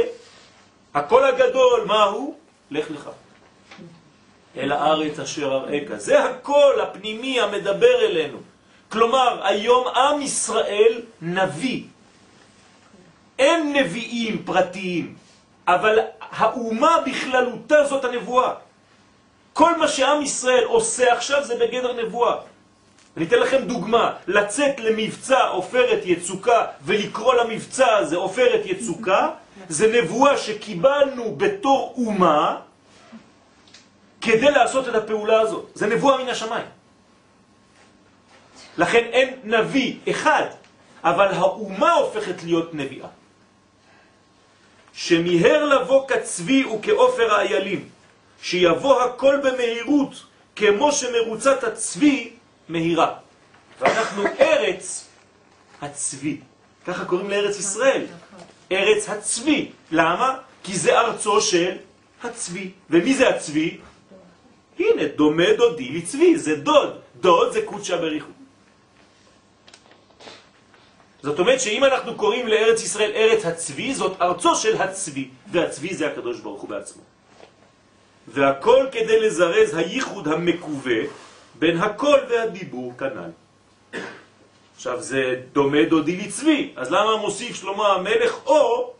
הקול הגדול, מה הוא? לך לך. אל הארץ אשר אראך. זה הקול הפנימי המדבר אלינו. כלומר, היום עם ישראל נביא. אין נביאים פרטיים, אבל האומה בכללותה זאת הנבואה. כל מה שעם ישראל עושה עכשיו זה בגדר נבואה. אני אתן לכם דוגמה, לצאת למבצע עופרת יצוקה ולקרוא למבצע הזה עופרת יצוקה, זה נבואה שקיבלנו בתור אומה כדי לעשות את הפעולה הזאת. זה נבואה מן השמיים. לכן אין נביא אחד, אבל האומה הופכת להיות נביאה. שמיהר לבוא כצבי וכאופר האיילים, שיבוא הכל במהירות, כמו שמרוצת הצבי מהירה. ואנחנו ארץ הצבי. ככה קוראים לארץ ישראל. ארץ הצבי. למה? כי זה ארצו של הצבי. ומי זה הצבי? הנה, דומה דודי לצבי, זה דוד. דוד זה קודשה בריחו. זאת אומרת שאם אנחנו קוראים לארץ ישראל ארץ הצבי, זאת ארצו של הצבי, והצבי זה הקדוש ברוך הוא בעצמו. והכל כדי לזרז הייחוד המקווה בין הקול והדיבור כנ"ל. עכשיו זה דומה דודי לצבי, אז למה מוסיף שלמה המלך או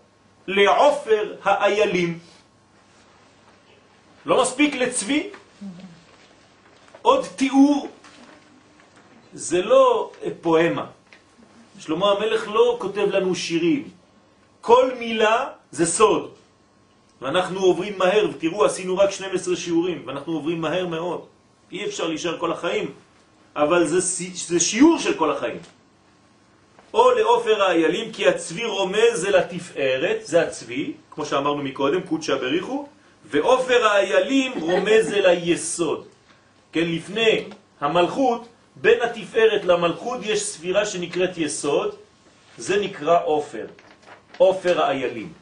לעופר האיילים? לא מספיק לצבי? עוד תיאור, זה לא פואמה. שלמה המלך לא כותב לנו שירים. כל מילה זה סוד. ואנחנו עוברים מהר, ותראו, עשינו רק 12 שיעורים, ואנחנו עוברים מהר מאוד. אי אפשר להישאר כל החיים, אבל זה, זה שיעור של כל החיים. או לאופר האיילים, כי הצבי רומז זה לתפארת, זה הצבי, כמו שאמרנו מקודם, קודשה בריחו, ואופר האיילים רומז זה ליסוד. כן, לפני המלכות, בין התפארת למלכות יש ספירה שנקראת יסוד, זה נקרא אופר, אופר האיילים.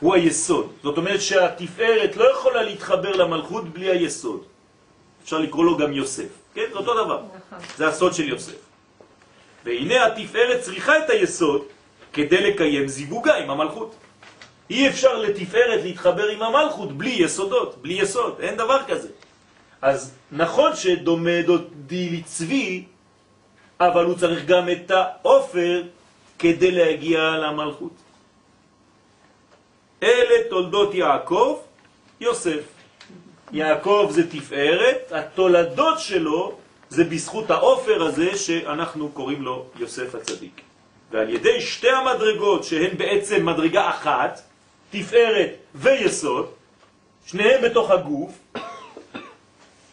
הוא היסוד. זאת אומרת שהתפארת לא יכולה להתחבר למלכות בלי היסוד. אפשר לקרוא לו גם יוסף. כן? זה אותו דבר. נכון. זה הסוד של יוסף. והנה התפארת צריכה את היסוד כדי לקיים זיווגה עם המלכות. אי אפשר לתפארת להתחבר עם המלכות בלי יסודות, בלי יסוד, אין דבר כזה. אז נכון שדומה דודי לצבי, אבל הוא צריך גם את האופר כדי להגיע למלכות. אלה תולדות יעקב, יוסף. יעקב זה תפארת, התולדות שלו זה בזכות האופר הזה שאנחנו קוראים לו יוסף הצדיק. ועל ידי שתי המדרגות שהן בעצם מדרגה אחת, תפארת ויסוד, שניהם בתוך הגוף,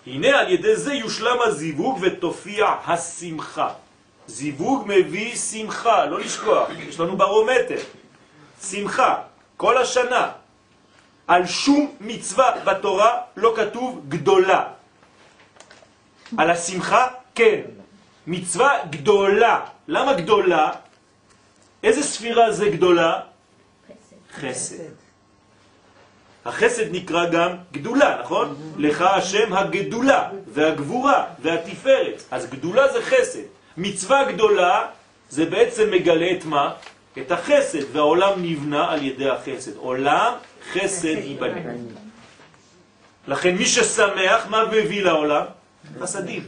הנה על ידי זה יושלם הזיווג ותופיע השמחה. זיווג מביא שמחה, לא לשכוח, יש לנו ברומטר. שמחה, כל השנה. על שום מצווה בתורה לא כתוב גדולה. על השמחה, כן. מצווה גדולה. למה גדולה? איזה ספירה זה גדולה? חסד. החסד נקרא גם גדולה, נכון? לך השם הגדולה והגבורה והתפארת. אז גדולה זה חסד. מצווה גדולה זה בעצם מגלה את מה? את החסד, והעולם נבנה על ידי החסד. עולם חסד ייבנה. לכן מי ששמח, מה מביא לעולם? חסדים.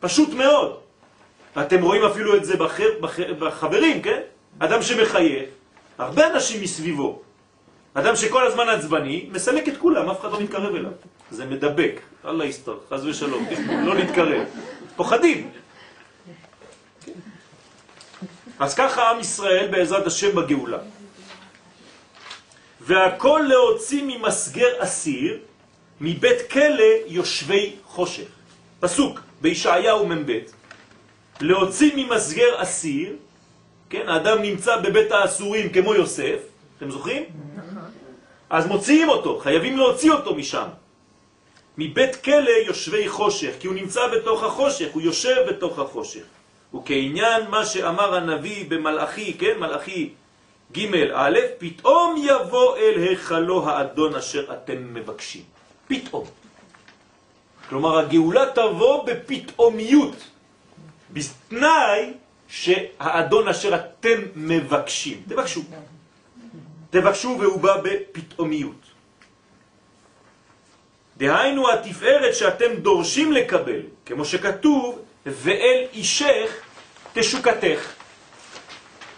פשוט מאוד. אתם רואים אפילו את זה בחר, בחר, בחברים, כן? אדם שמחייך, הרבה אנשים מסביבו. אדם שכל הזמן עצבני, מסלק את כולם, אף אחד לא מתקרב אליו. זה מדבק, אללה יסתור, חס ושלום? לא להתקרב. פוחדים. אז ככה עם ישראל בעזרת השם בגאולה. והכל להוציא ממסגר אסיר, מבית כלא יושבי חושך. פסוק בישעיהו מ"ב. להוציא ממסגר אסיר, כן, האדם נמצא בבית האסורים כמו יוסף, אתם זוכרים? אז מוציאים אותו, חייבים להוציא אותו משם. מבית כלא יושבי חושך, כי הוא נמצא בתוך החושך, הוא יושב בתוך החושך. וכעניין מה שאמר הנביא במלאכי, כן, מלאכי ג' א', פתאום יבוא אל היכלו האדון אשר אתם מבקשים. פתאום. כלומר, הגאולה תבוא בפתאומיות, בתנאי שהאדון אשר אתם מבקשים. תבקשו. תבקשו והוא בא בפתאומיות. דהיינו התפארת שאתם דורשים לקבל, כמו שכתוב, ואל אישך תשוקתך.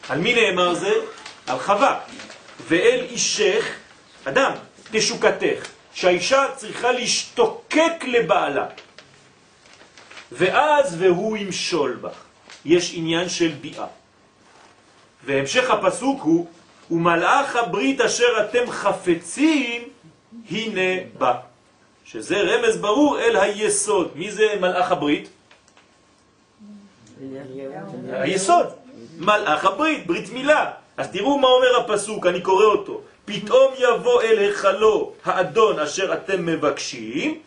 על מי נאמר זה? על חווה. ואל אישך, אדם, תשוקתך, שהאישה צריכה להשתוקק לבעלה. ואז והוא ימשול בך. יש עניין של ביאה. והמשך הפסוק הוא, ומלאך הברית אשר אתם חפצים, הנה בא. שזה רמז ברור אל היסוד. מי זה מלאך הברית? היסוד. מלאך הברית, ברית מילה. אז תראו מה אומר הפסוק, אני קורא אותו. פתאום יבוא אל היכלו האדון אשר אתם מבקשים,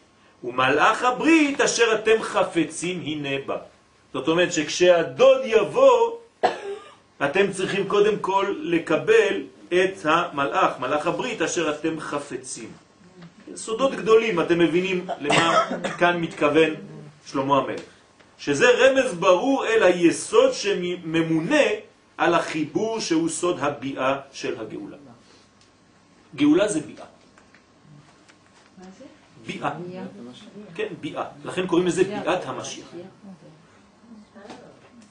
ומלאך הברית אשר אתם חפצים הנה בא. זאת אומרת שכשהדוד יבוא, אתם צריכים קודם כל לקבל את המלאך, מלאך הברית אשר אתם חפצים. סודות גדולים, אתם מבינים למה כאן מתכוון שלמה המלך. שזה רמז ברור אל היסוד שממונה על החיבור שהוא סוד הביאה של הגאולה. גאולה זה ביאה. ביאה. כן, ביאה. לכן קוראים לזה ביאת המשיח.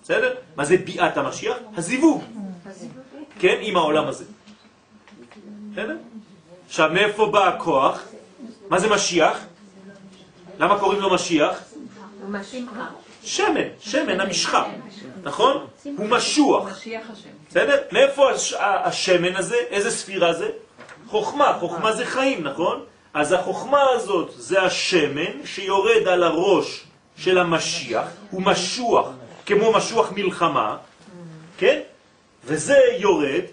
בסדר? מה זה ביאת המשיח? הזיווג. כן, עם העולם הזה. בסדר? עכשיו, מאיפה בא הכוח? מה זה משיח? למה קוראים לו משיח? שמן, שמן המשחה, נכון? הוא משוח. בסדר? מאיפה השמן הזה? איזה ספירה זה? חוכמה, חוכמה זה חיים, נכון? אז החוכמה הזאת זה השמן שיורד על הראש של המשיח, הוא משוח, כמו משוח מלחמה, כן? וזה יורד,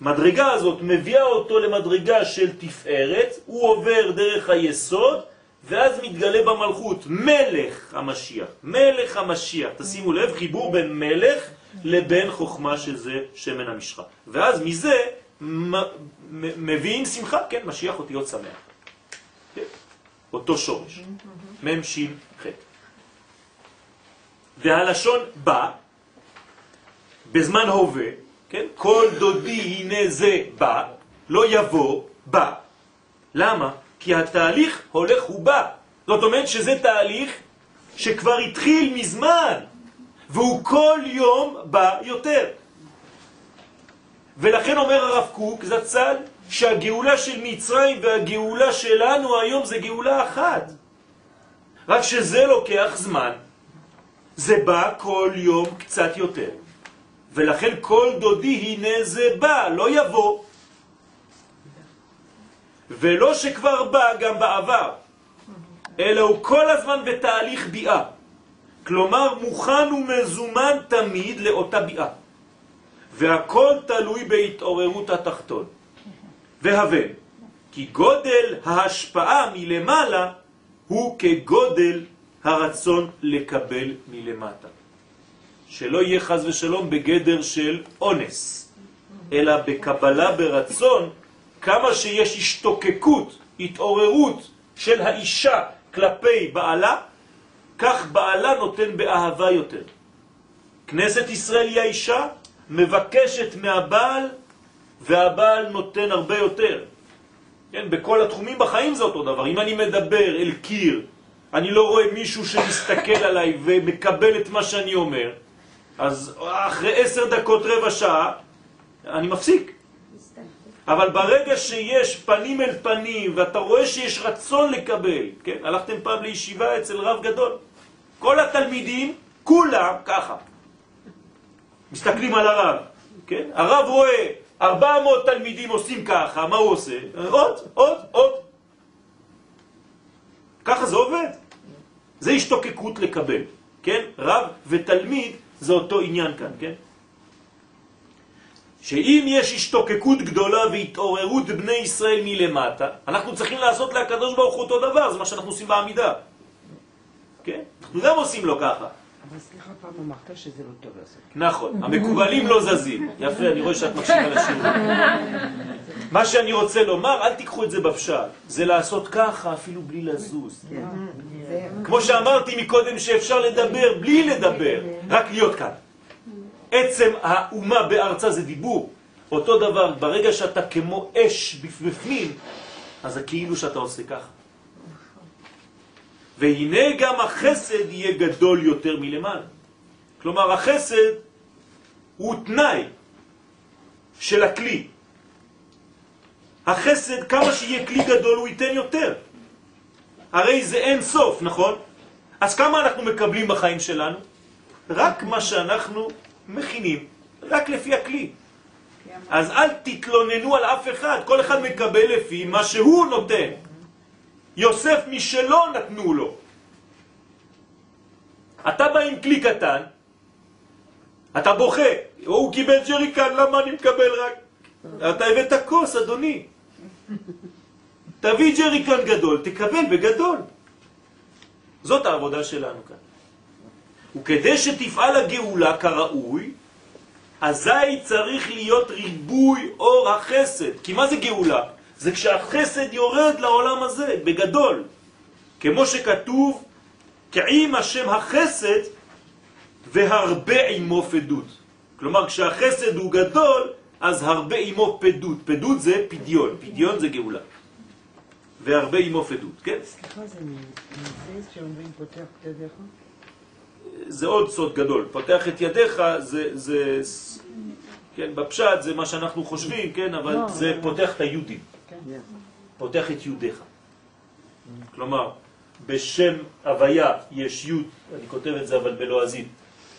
המדרגה הזאת מביאה אותו למדרגה של תפארת, הוא עובר דרך היסוד, ואז מתגלה במלכות מלך המשיח. מלך המשיח, תשימו לב, חיבור בין מלך לבין חוכמה שזה שמן המשחה. ואז מזה מביאים שמחה, כן, משיח אותיות שמח. כן? אותו שורש. ח'. והלשון בא, בזמן הווה, כן? כל דודי הנה זה בא, לא יבוא, בא. למה? כי התהליך הולך ובא. זאת אומרת שזה תהליך שכבר התחיל מזמן, והוא כל יום בא יותר. ולכן אומר הרב קוק זצ"ל שהגאולה של מצרים והגאולה שלנו היום זה גאולה אחת. רק שזה לוקח זמן. זה בא כל יום קצת יותר. ולכן כל דודי הנה זה בא, לא יבוא. ולא שכבר בא גם בעבר, אלא הוא כל הזמן בתהליך ביאה. כלומר, מוכן ומזומן תמיד לאותה ביאה. והכל תלוי בהתעוררות התחתון. והווה, כי גודל ההשפעה מלמעלה הוא כגודל הרצון לקבל מלמטה. שלא יהיה חז ושלום בגדר של אונס, אלא בקבלה ברצון, כמה שיש השתוקקות, התעוררות של האישה כלפי בעלה, כך בעלה נותן באהבה יותר. כנסת ישראל היא האישה, מבקשת מהבעל, והבעל נותן הרבה יותר. כן, בכל התחומים בחיים זה אותו דבר. אם אני מדבר אל קיר, אני לא רואה מישהו שמסתכל עליי ומקבל את מה שאני אומר, אז אחרי עשר דקות, רבע שעה, אני מפסיק. אבל ברגע שיש פנים אל פנים, ואתה רואה שיש רצון לקבל, כן? הלכתם פעם לישיבה אצל רב גדול, כל התלמידים, כולם ככה, מסתכלים על הרב, כן? הרב רואה 400 תלמידים עושים ככה, מה הוא עושה? עוד, עוד, עוד. ככה זה עובד. זה השתוקקות לקבל, כן? רב ותלמיד זה אותו עניין כאן, כן? שאם יש השתוקקות גדולה והתעוררות בני ישראל מלמטה, אנחנו צריכים לעשות להקדוש ברוך הוא אותו דבר, זה מה שאנחנו עושים בעמידה. כן? אנחנו גם עושים לו ככה. אבל סליחה, פעם אמרת שזה לא טוב לעשות. נכון, המקובלים לא זזים. יפה, אני רואה שאת מקשיבה לשיעור. מה שאני רוצה לומר, אל תיקחו את זה בפשט. זה לעשות ככה אפילו בלי לזוז. כמו שאמרתי מקודם שאפשר לדבר בלי לדבר, רק להיות כאן. עצם האומה בארצה זה דיבור. אותו דבר, ברגע שאתה כמו אש בפנים, אז זה כאילו שאתה עושה ככה. והנה גם החסד יהיה גדול יותר מלמעלה. כלומר, החסד הוא תנאי של הכלי. החסד, כמה שיהיה כלי גדול, הוא ייתן יותר. הרי זה אין סוף, נכון? אז כמה אנחנו מקבלים בחיים שלנו? רק מה שאנחנו מכינים, רק לפי הכלי. אז אל תתלוננו על אף אחד, כל אחד מקבל לפי מה שהוא נותן. יוסף משלו נתנו לו. אתה בא עם כלי קטן, אתה בוכה, הוא קיבל ג'ריקן, למה אני מקבל רק? אתה הבאת כוס, אדוני. תביא ג'ריקן גדול, תקבל בגדול. זאת העבודה שלנו כאן. וכדי שתפעל הגאולה כראוי, אזי צריך להיות ריבוי אור החסד. כי מה זה גאולה? זה כשהחסד יורד לעולם הזה, בגדול. כמו שכתוב, כעים השם החסד והרבה עמו פדות. כלומר, כשהחסד הוא גדול, אז הרבה עמו פדות. פדות זה פדיון, פדיון זה גאולה. והרבה עמו פדות, כן? סליחה, זה מזה שאומרים פותח את ידיך? זה עוד סוד גדול. פותח את ידיך זה, זה, כן, בפשט זה מה שאנחנו חושבים, כן, אבל זה. פותח את היהודים. פותח את יהודיך. כלומר, בשם הוויה יש י', אני כותב את זה אבל בלועזית,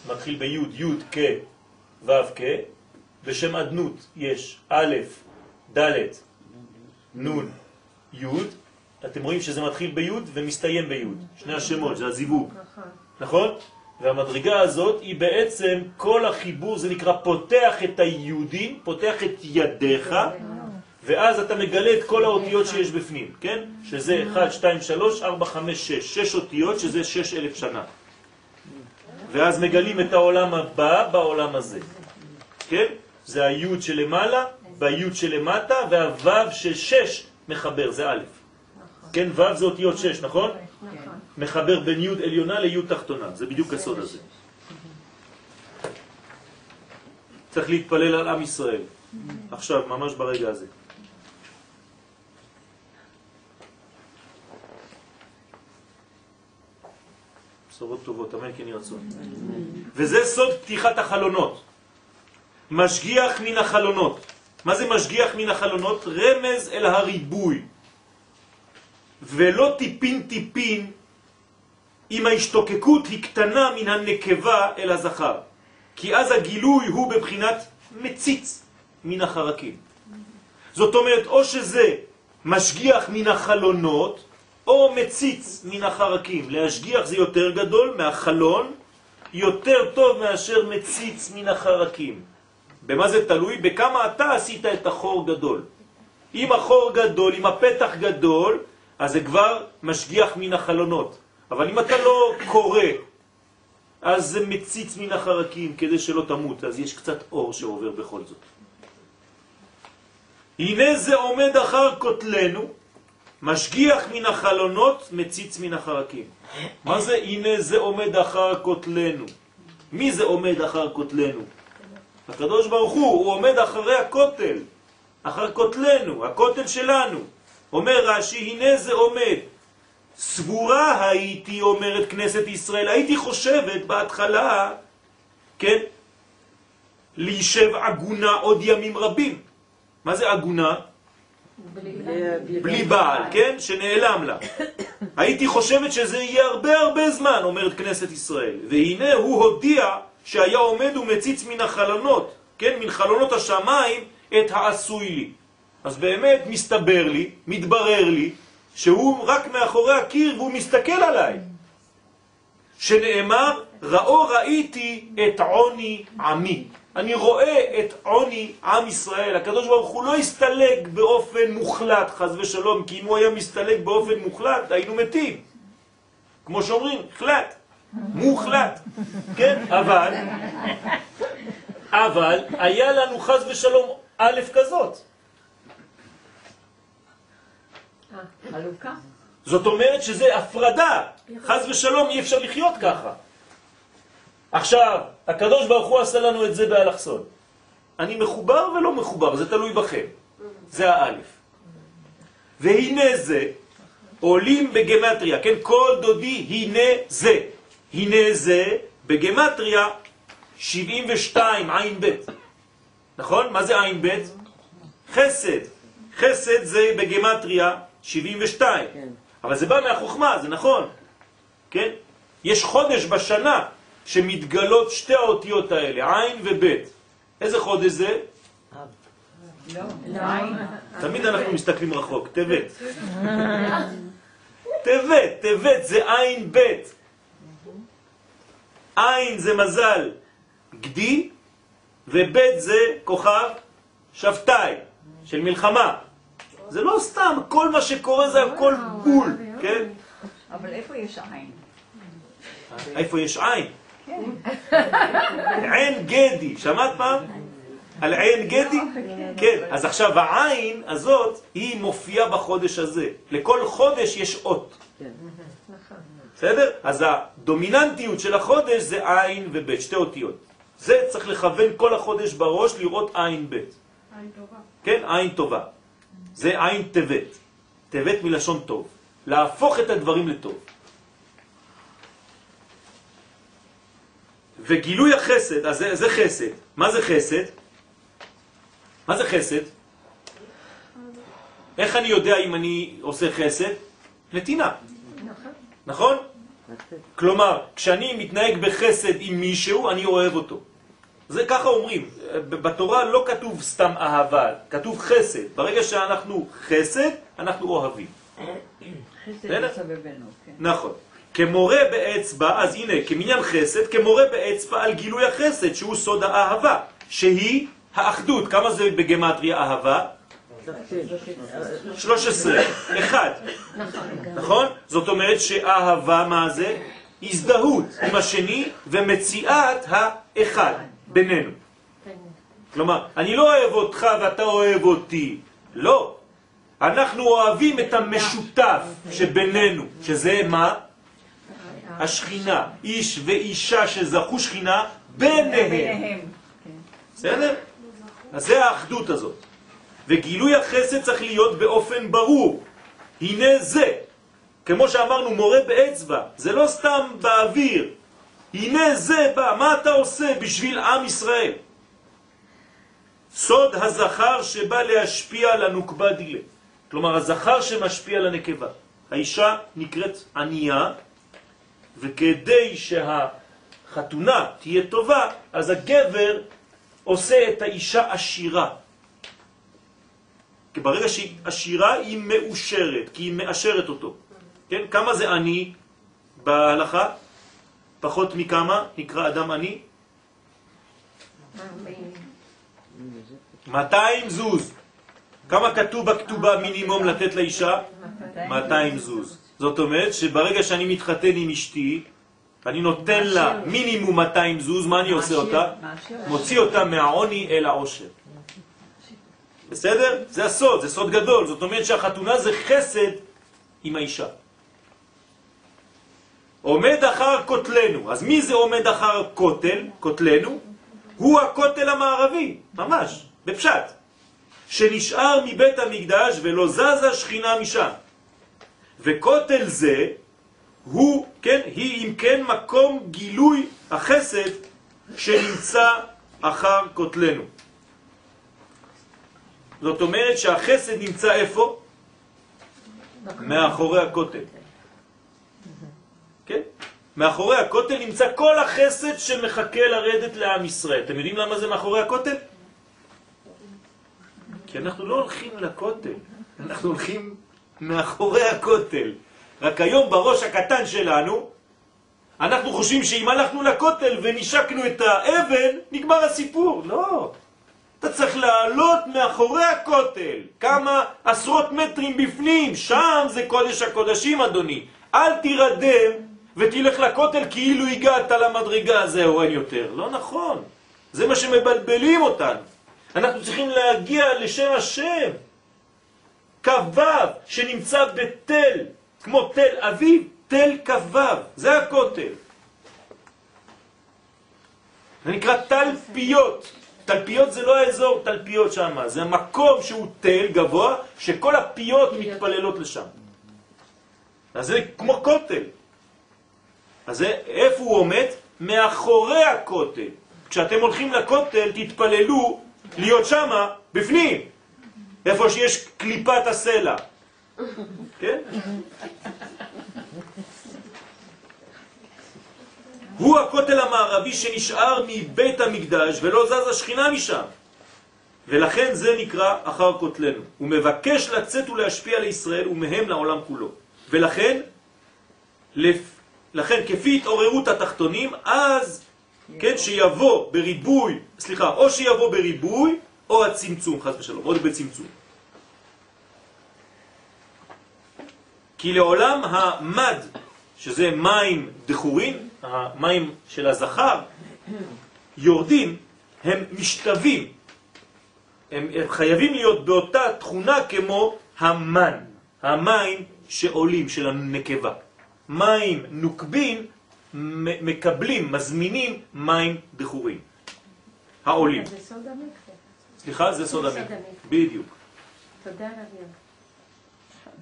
מתחיל בי', י' כ', ו' כ', בשם אדנות יש א', ד', נ', י', אתם רואים שזה מתחיל בי' ומסתיים בי', שני השמות, זה הזיווג, נכון? והמדרגה הזאת היא בעצם כל החיבור, זה נקרא פותח את היהודים, פותח את ידיך, ואז אתה מגלה את כל האותיות שיש בפנים, כן? שזה 1, 2, 3, 4, 5, 6. 6 אותיות שזה 6 אלף שנה. ואז מגלים את העולם הבא בעולם הזה. כן? זה היוד שלמעלה, ביוד שלמטה, והוו של 6 מחבר, זה א'. כן, ו' זה אותיות 6, נכון? מחבר בין יוד עליונה ליוד תחתונה. זה בדיוק הסוד הזה. צריך להתפלל על עם ישראל. עכשיו, ממש ברגע הזה. בשורות טובות, אמן כן ירצון. וזה סוד פתיחת החלונות. משגיח מן החלונות. מה זה משגיח מן החלונות? רמז אל הריבוי. ולא טיפין טיפין אם ההשתוקקות היא קטנה מן הנקבה אל הזכר. כי אז הגילוי הוא בבחינת מציץ מן החרקים. זאת אומרת, או שזה משגיח מן החלונות, או מציץ מן החרקים. להשגיח זה יותר גדול מהחלון, יותר טוב מאשר מציץ מן החרקים. במה זה תלוי? בכמה אתה עשית את החור גדול. אם החור גדול, אם הפתח גדול, אז זה כבר משגיח מן החלונות. אבל אם אתה לא קורא, אז זה מציץ מן החרקים כדי שלא תמות, אז יש קצת אור שעובר בכל זאת. הנה זה עומד אחר כותלנו, משגיח מן החלונות, מציץ מן החרקים. מה זה הנה זה עומד אחר כותלנו? מי זה עומד אחר כותלנו? הקדוש ברוך הוא, הוא עומד אחרי הכותל, אחר כותלנו, הכותל שלנו. אומר רש"י, הנה זה עומד. סבורה הייתי, אומרת כנסת ישראל, הייתי חושבת בהתחלה, כן, להישב עגונה עוד ימים רבים. מה זה עגונה? בלי בעל, כן? שנעלם לה. הייתי חושבת שזה יהיה הרבה הרבה זמן, אומרת כנסת ישראל. והנה הוא הודיע שהיה עומד ומציץ מן החלונות, כן? מן חלונות השמיים את העשוי לי. אז באמת מסתבר לי, מתברר לי, שהוא רק מאחורי הקיר והוא מסתכל עליי. שנאמר, ראו ראיתי את עוני עמי. אני רואה את עוני עם ישראל. הקדוש ברוך הוא לא הסתלק באופן מוחלט, חז ושלום, כי אם הוא היה מסתלק באופן מוחלט, היינו מתים. כמו שאומרים, חלט, מוחלט, כן? אבל, אבל היה לנו חז ושלום א' כזאת. חלוקה. זאת אומרת שזה הפרדה, חז ושלום אי אפשר לחיות ככה. עכשיו, הקדוש ברוך הוא עשה לנו את זה באלכסון. אני מחובר ולא מחובר, זה תלוי בכם. זה האלף. והנה זה, עולים בגמטריה, כן? כל דודי הנה זה. הנה זה בגמטריה 72 עין בית. נכון? מה זה עין בית? חסד. חסד זה בגמטריה 72. כן. אבל זה בא מהחוכמה, זה נכון. כן? יש חודש בשנה שמתגלות שתי האותיות האלה, עין ובית. איזה חודש זה? לא. תמיד אנחנו מסתכלים רחוק, טבת. טבת, טבת זה עין בית. עין זה מזל גדי, ובית זה כוכב שבתאי, של מלחמה. זה לא סתם, כל מה שקורה זה הכל בול, כן? אבל איפה יש עין? איפה יש עין? עין גדי, שמעת פעם? על עין גדי? כן, אז עכשיו העין הזאת היא מופיעה בחודש הזה. לכל חודש יש אות. בסדר? אז הדומיננטיות של החודש זה עין ובית, שתי אותיות. זה צריך לכוון כל החודש בראש לראות עין בית. עין טובה. כן, עין טובה. זה עין טבת. טבת מלשון טוב. להפוך את הדברים לטוב. וגילוי החסד, אז זה, זה חסד. מה זה חסד? מה זה חסד? איך אני יודע אם אני עושה חסד? נתינה. נכון? כלומר, כשאני מתנהג בחסד עם מישהו, אני אוהב אותו. זה ככה אומרים. בתורה לא כתוב סתם אהבה, כתוב חסד. ברגע שאנחנו חסד, אנחנו אוהבים. חסד בסדר? בסבבנו, כן. נכון. כמורה באצבע, אז הנה, כמניין חסד, כמורה באצבע על גילוי החסד, שהוא סוד האהבה, שהיא האחדות. כמה זה בגמטריה אהבה? 13, אחד. נכון? זאת אומרת שאהבה מה זה? הזדהות עם השני ומציאת האחד בינינו. כלומר, אני לא אוהב אותך ואתה אוהב אותי. לא. אנחנו אוהבים את המשותף שבינינו, שזה מה? השכינה. איש ואישה שזכו שכינה ביניהם. ביניהם. בסדר? אז זה האחדות הזאת. וגילוי החסד צריך להיות באופן ברור. הנה זה. כמו שאמרנו, מורה באצבע. זה לא סתם באוויר. הנה זה בא. מה אתה עושה בשביל עם ישראל? סוד הזכר שבא להשפיע על הנוקבה דילה. כלומר, הזכר שמשפיע על הנקבה. האישה נקראת ענייה, וכדי שהחתונה תהיה טובה, אז הגבר עושה את האישה עשירה. כי ברגע שהיא עשירה היא מאושרת, כי היא מאשרת אותו. כן? כמה זה עני בהלכה? פחות מכמה נקרא אדם עני? 200 זוז. כמה כתוב בכתובה מינימום לתת לאישה? 200 זוז. זאת אומרת שברגע שאני מתחתן עם אשתי, אני נותן לה מינימום 200 זוז, מה אני עושה אותה? מוציא אותה מהעוני אל העושר. בסדר? זה הסוד, זה סוד גדול. זאת אומרת שהחתונה זה חסד עם האישה. עומד אחר כותלנו. אז מי זה עומד אחר כותל, כותלנו? הוא הכותל המערבי, ממש, בפשט, שנשאר מבית המקדש ולא זזה שכינה משם. וכותל זה הוא, כן, היא אם כן מקום גילוי החסד שנמצא אחר כותלנו. זאת אומרת שהחסד נמצא איפה? מאחורי הכותל. כן? מאחורי הכותל נמצא כל החסד שמחכה לרדת לעם ישראל. אתם יודעים למה זה מאחורי הכותל? כי אנחנו לא הולכים לכותל, אנחנו הולכים מאחורי הכותל. רק היום בראש הקטן שלנו, אנחנו חושבים שאם הלכנו לכותל ונשקנו את האבן, נגמר הסיפור. לא. אתה צריך לעלות מאחורי הכותל, כמה עשרות מטרים בפנים, שם זה קודש הקודשים אדוני. אל תירדם ותלך לכותל כאילו הגעת למדרגה, זהו, אין יותר. לא נכון. זה מה שמבלבלים אותנו. אנחנו צריכים להגיע לשם השם. כבב שנמצא בתל, כמו תל אביב, תל כבב, זה הכותל. זה נקרא תלפיות. תלפיות זה לא האזור תלפיות שם, זה מקום שהוא תל גבוה, שכל הפיות מתפללות לשם. אז זה כמו כותל. אז זה, איפה הוא עומד? מאחורי הכותל. כשאתם הולכים לכותל, תתפללו להיות שמה, בפנים, איפה שיש קליפת הסלע. כן? הוא הכותל המערבי שנשאר מבית המקדש ולא זז השכינה משם. ולכן זה נקרא אחר כותלנו. הוא מבקש לצאת ולהשפיע לישראל ומהם לעולם כולו. ולכן, לפ... לכן כפי התעוררות התחתונים, אז כן, שיבוא בריבוי, סליחה, או שיבוא בריבוי או הצמצום, חס ושלום, עוד בצמצום. כי לעולם המד, שזה מים דחורים, המים של הזכר, יורדים, הם משתווים, הם, הם חייבים להיות באותה תכונה כמו המן, המים שעולים של הנקבה. מים נוקבים מקבלים, מזמינים מים דחורים, העולים. זה סוד המקווה. סליחה, זה סוד המקווה. בדיוק. תודה רבי.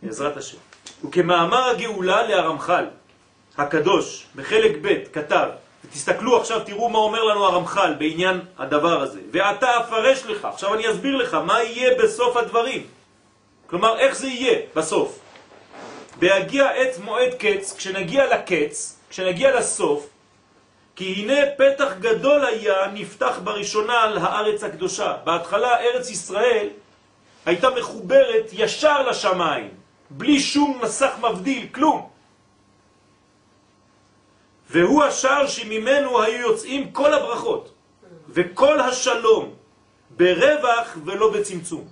בעזרת השם. וכמאמר הגאולה להרמח"ל, הקדוש, בחלק ב', כתב, ותסתכלו עכשיו, תראו מה אומר לנו הרמח"ל בעניין הדבר הזה. ואתה אפרש לך, עכשיו אני אסביר לך מה יהיה בסוף הדברים. כלומר, איך זה יהיה בסוף. בהגיע עת מועד קץ, כשנגיע לקץ, כשנגיע לסוף, כי הנה פתח גדול היה נפתח בראשונה על הארץ הקדושה. בהתחלה ארץ ישראל הייתה מחוברת ישר לשמיים, בלי שום מסך מבדיל, כלום. והוא השער שממנו היו יוצאים כל הברכות וכל השלום ברווח ולא בצמצום.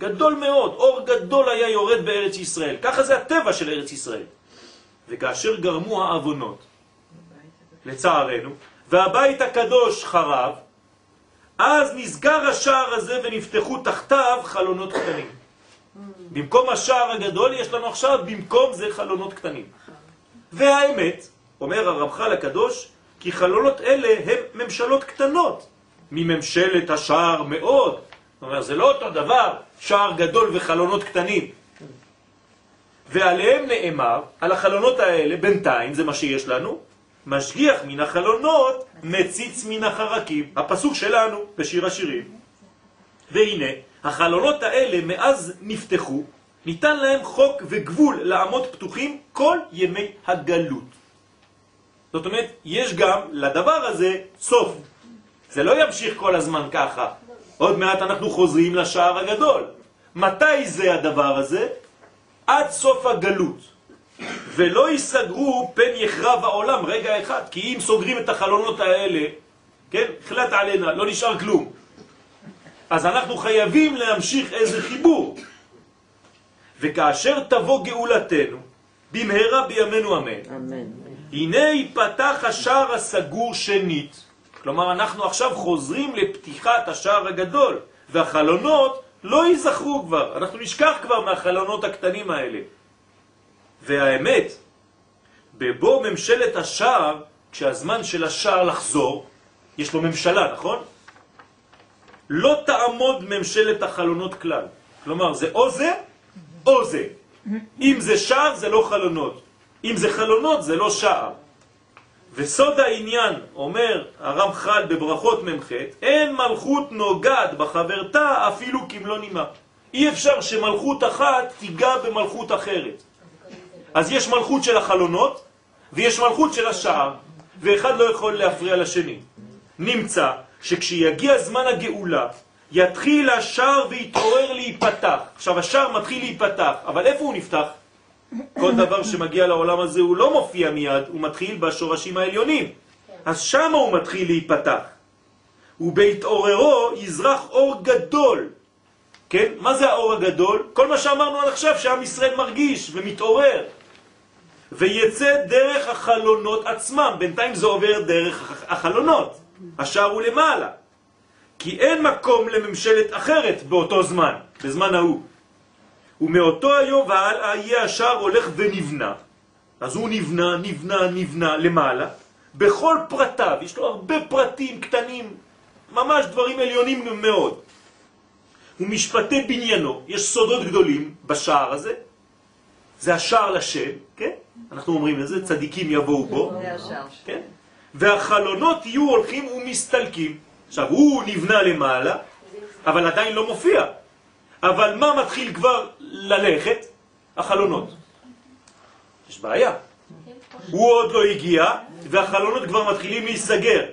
גדול מאוד, אור גדול היה יורד בארץ ישראל. ככה זה הטבע של ארץ ישראל. וכאשר גרמו העוונות, לצערנו, והבית הקדוש חרב, אז נסגר השער הזה ונפתחו תחתיו חלונות קטנים. במקום השער הגדול יש לנו עכשיו במקום זה חלונות קטנים. והאמת, אומר הרמח"ל הקדוש, כי חלונות אלה הם ממשלות קטנות מממשלת השער מאוד. זאת אומרת, זה לא אותו דבר, שער גדול וחלונות קטנים. ועליהם נאמר, על החלונות האלה, בינתיים, זה מה שיש לנו, משגיח מן החלונות, מציץ מן החרקים. הפסוק שלנו בשיר השירים. והנה, החלונות האלה מאז נפתחו, ניתן להם חוק וגבול לעמוד פתוחים כל ימי הגלות. זאת אומרת, יש גם לדבר הזה סוף. זה לא ימשיך כל הזמן ככה. עוד מעט אנחנו חוזרים לשער הגדול. מתי זה הדבר הזה? עד סוף הגלות. ולא ייסגרו פן יחרב העולם רגע אחד, כי אם סוגרים את החלונות האלה, כן, החלט עלינה, לא נשאר כלום. אז אנחנו חייבים להמשיך איזה חיבור. וכאשר תבוא גאולתנו, במהרה בימינו אמן, אמן. הנה ייפתח השער הסגור שנית. כלומר, אנחנו עכשיו חוזרים לפתיחת השער הגדול, והחלונות לא ייזכרו כבר, אנחנו נשכח כבר מהחלונות הקטנים האלה. והאמת, בבוא ממשלת השער, כשהזמן של השער לחזור, יש לו ממשלה, נכון? לא תעמוד ממשלת החלונות כלל. כלומר, זה או זה או זה. אם זה שער זה לא חלונות. אם זה חלונות זה לא שער. וסוד העניין, אומר הרמח"ל בברכות מ"ח, אין מלכות נוגעת בחברתה אפילו כמלוא נימה. אי אפשר שמלכות אחת תיגע במלכות אחרת. אז יש מלכות של החלונות ויש מלכות של השער, ואחד לא יכול להפריע לשני. נמצא שכשיגיע זמן הגאולה, יתחיל השער ויתעורר להיפתח. עכשיו השער מתחיל להיפתח, אבל איפה הוא נפתח? כל דבר שמגיע לעולם הזה הוא לא מופיע מיד, הוא מתחיל בשורשים העליונים. אז שם הוא מתחיל להיפתח. ובהתעוררו יזרח אור גדול. כן? מה זה האור הגדול? כל מה שאמרנו עד עכשיו שעם ישראל מרגיש ומתעורר. ויצא דרך החלונות עצמם. בינתיים זה עובר דרך החלונות. השער הוא למעלה. כי אין מקום לממשלת אחרת באותו זמן, בזמן ההוא. ומאותו היום והלאה יהיה השער הולך ונבנה. אז הוא נבנה, נבנה, נבנה למעלה, בכל פרטיו, יש לו הרבה פרטים קטנים, ממש דברים עליונים מאוד. ומשפטי בניינו, יש סודות גדולים בשער הזה, זה השער לשם, כן? אנחנו אומרים לזה, צדיקים יבואו בו, זה. כן? והחלונות יהיו הולכים ומסתלקים. עכשיו, הוא נבנה למעלה, אבל עדיין לא מופיע. אבל מה מתחיל כבר ללכת? החלונות. יש בעיה. הוא עוד לא הגיע, והחלונות כבר מתחילים להיסגר,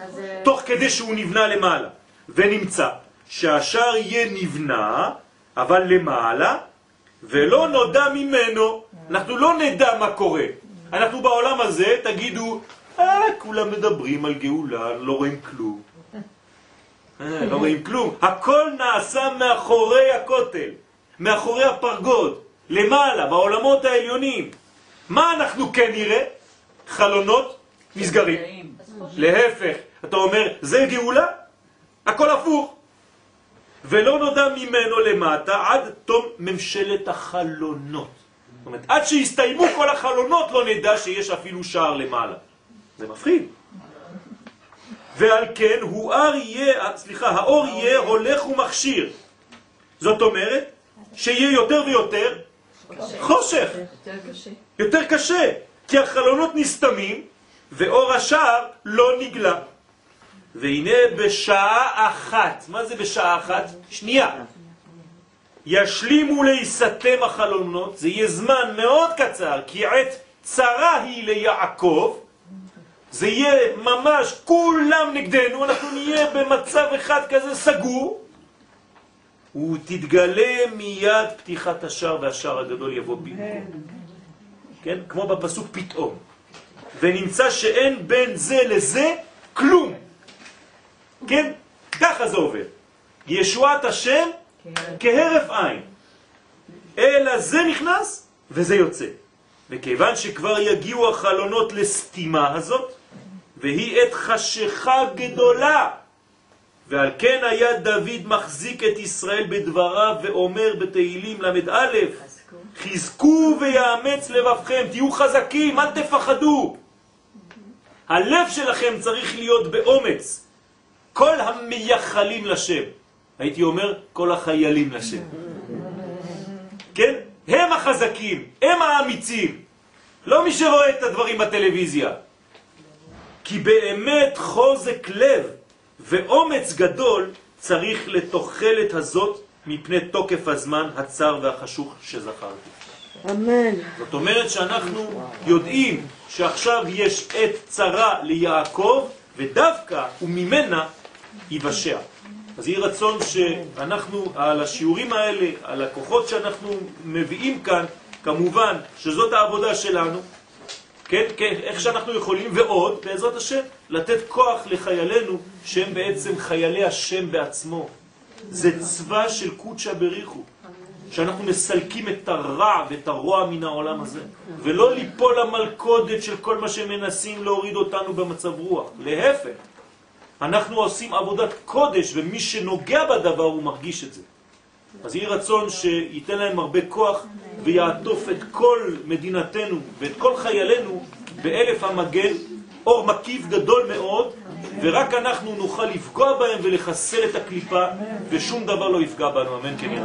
אה, תוך כדי שהוא נבנה למעלה. ונמצא שהשער יהיה נבנה, אבל למעלה, ולא נודע ממנו. אנחנו לא נדע מה קורה. אנחנו בעולם הזה, תגידו, אה, כולם מדברים על גאולה, לא רואים כלום. אה, לא רואים כלום. הכל נעשה מאחורי הכותל, מאחורי הפרגוד, למעלה, בעולמות העליונים. מה אנחנו כן נראה? חלונות נסגרים. להפך, אתה אומר, זה גאולה? הכל הפוך. ולא נודע ממנו למטה עד תום ממשלת החלונות. זאת אומרת, עד שיסתיימו כל החלונות לא נדע שיש אפילו שער למעלה. זה מפחיד. ועל כן הוא אר יהיה, סליחה, האור יהיה הולך ומכשיר. זאת אומרת שיהיה יותר ויותר חושך, יותר קשה. יותר קשה, כי החלונות נסתמים ואור השער לא נגלה. והנה בשעה אחת, מה זה בשעה אחת? שנייה. ישלימו להיסתם החלונות, זה יהיה זמן מאוד קצר, כי עת צרה היא ליעקב, זה יהיה ממש כולם נגדנו, אנחנו נהיה במצב אחד כזה סגור, ותתגלה מיד פתיחת השער והשער הגדול יבוא במקום. כן? כמו בפסוק פתאום. ונמצא שאין בין זה לזה כלום. כן? ככה זה עובד. ישועת השם כהרף עין. אלא זה נכנס וזה יוצא. וכיוון שכבר יגיעו החלונות לסתימה הזאת, והיא עת חשיכה גדולה, ועל כן היה דוד מחזיק את ישראל בדבריו ואומר בתהילים ל"א חזקו. חזקו ויאמץ לבבכם, תהיו חזקים, אל תפחדו. הלב שלכם צריך להיות באומץ. כל המייחלים לשם, הייתי אומר כל החיילים לשם. כן? הם החזקים, הם האמיצים, לא מי שרואה את הדברים בטלוויזיה. כי באמת חוזק לב ואומץ גדול צריך לתוחלת הזאת מפני תוקף הזמן הצר והחשוך שזכרתי. אמן. זאת אומרת שאנחנו יודעים שעכשיו יש עת צרה ליעקב, ודווקא וממנה ייוושע. אז יהי רצון שאנחנו, על השיעורים האלה, על הכוחות שאנחנו מביאים כאן, כמובן שזאת העבודה שלנו, כן, כן, איך שאנחנו יכולים, ועוד, בעזרת השם, לתת כוח לחיילינו, שהם בעצם חיילי השם בעצמו. זה צבא של קודשא בריחו, שאנחנו מסלקים את הרע ואת הרוע מן העולם הזה, ולא ליפול למלכודת של כל מה שמנסים להוריד אותנו במצב רוח, להפך. אנחנו עושים עבודת קודש, ומי שנוגע בדבר הוא מרגיש את זה. אז יהי רצון שייתן להם הרבה כוח ויעטוף את כל מדינתנו ואת כל חיילינו באלף המגן, אור מקיף גדול מאוד, ורק אנחנו נוכל לפגוע בהם ולחסל את הקליפה, ושום דבר לא יפגע בנו, אמן כן יהיה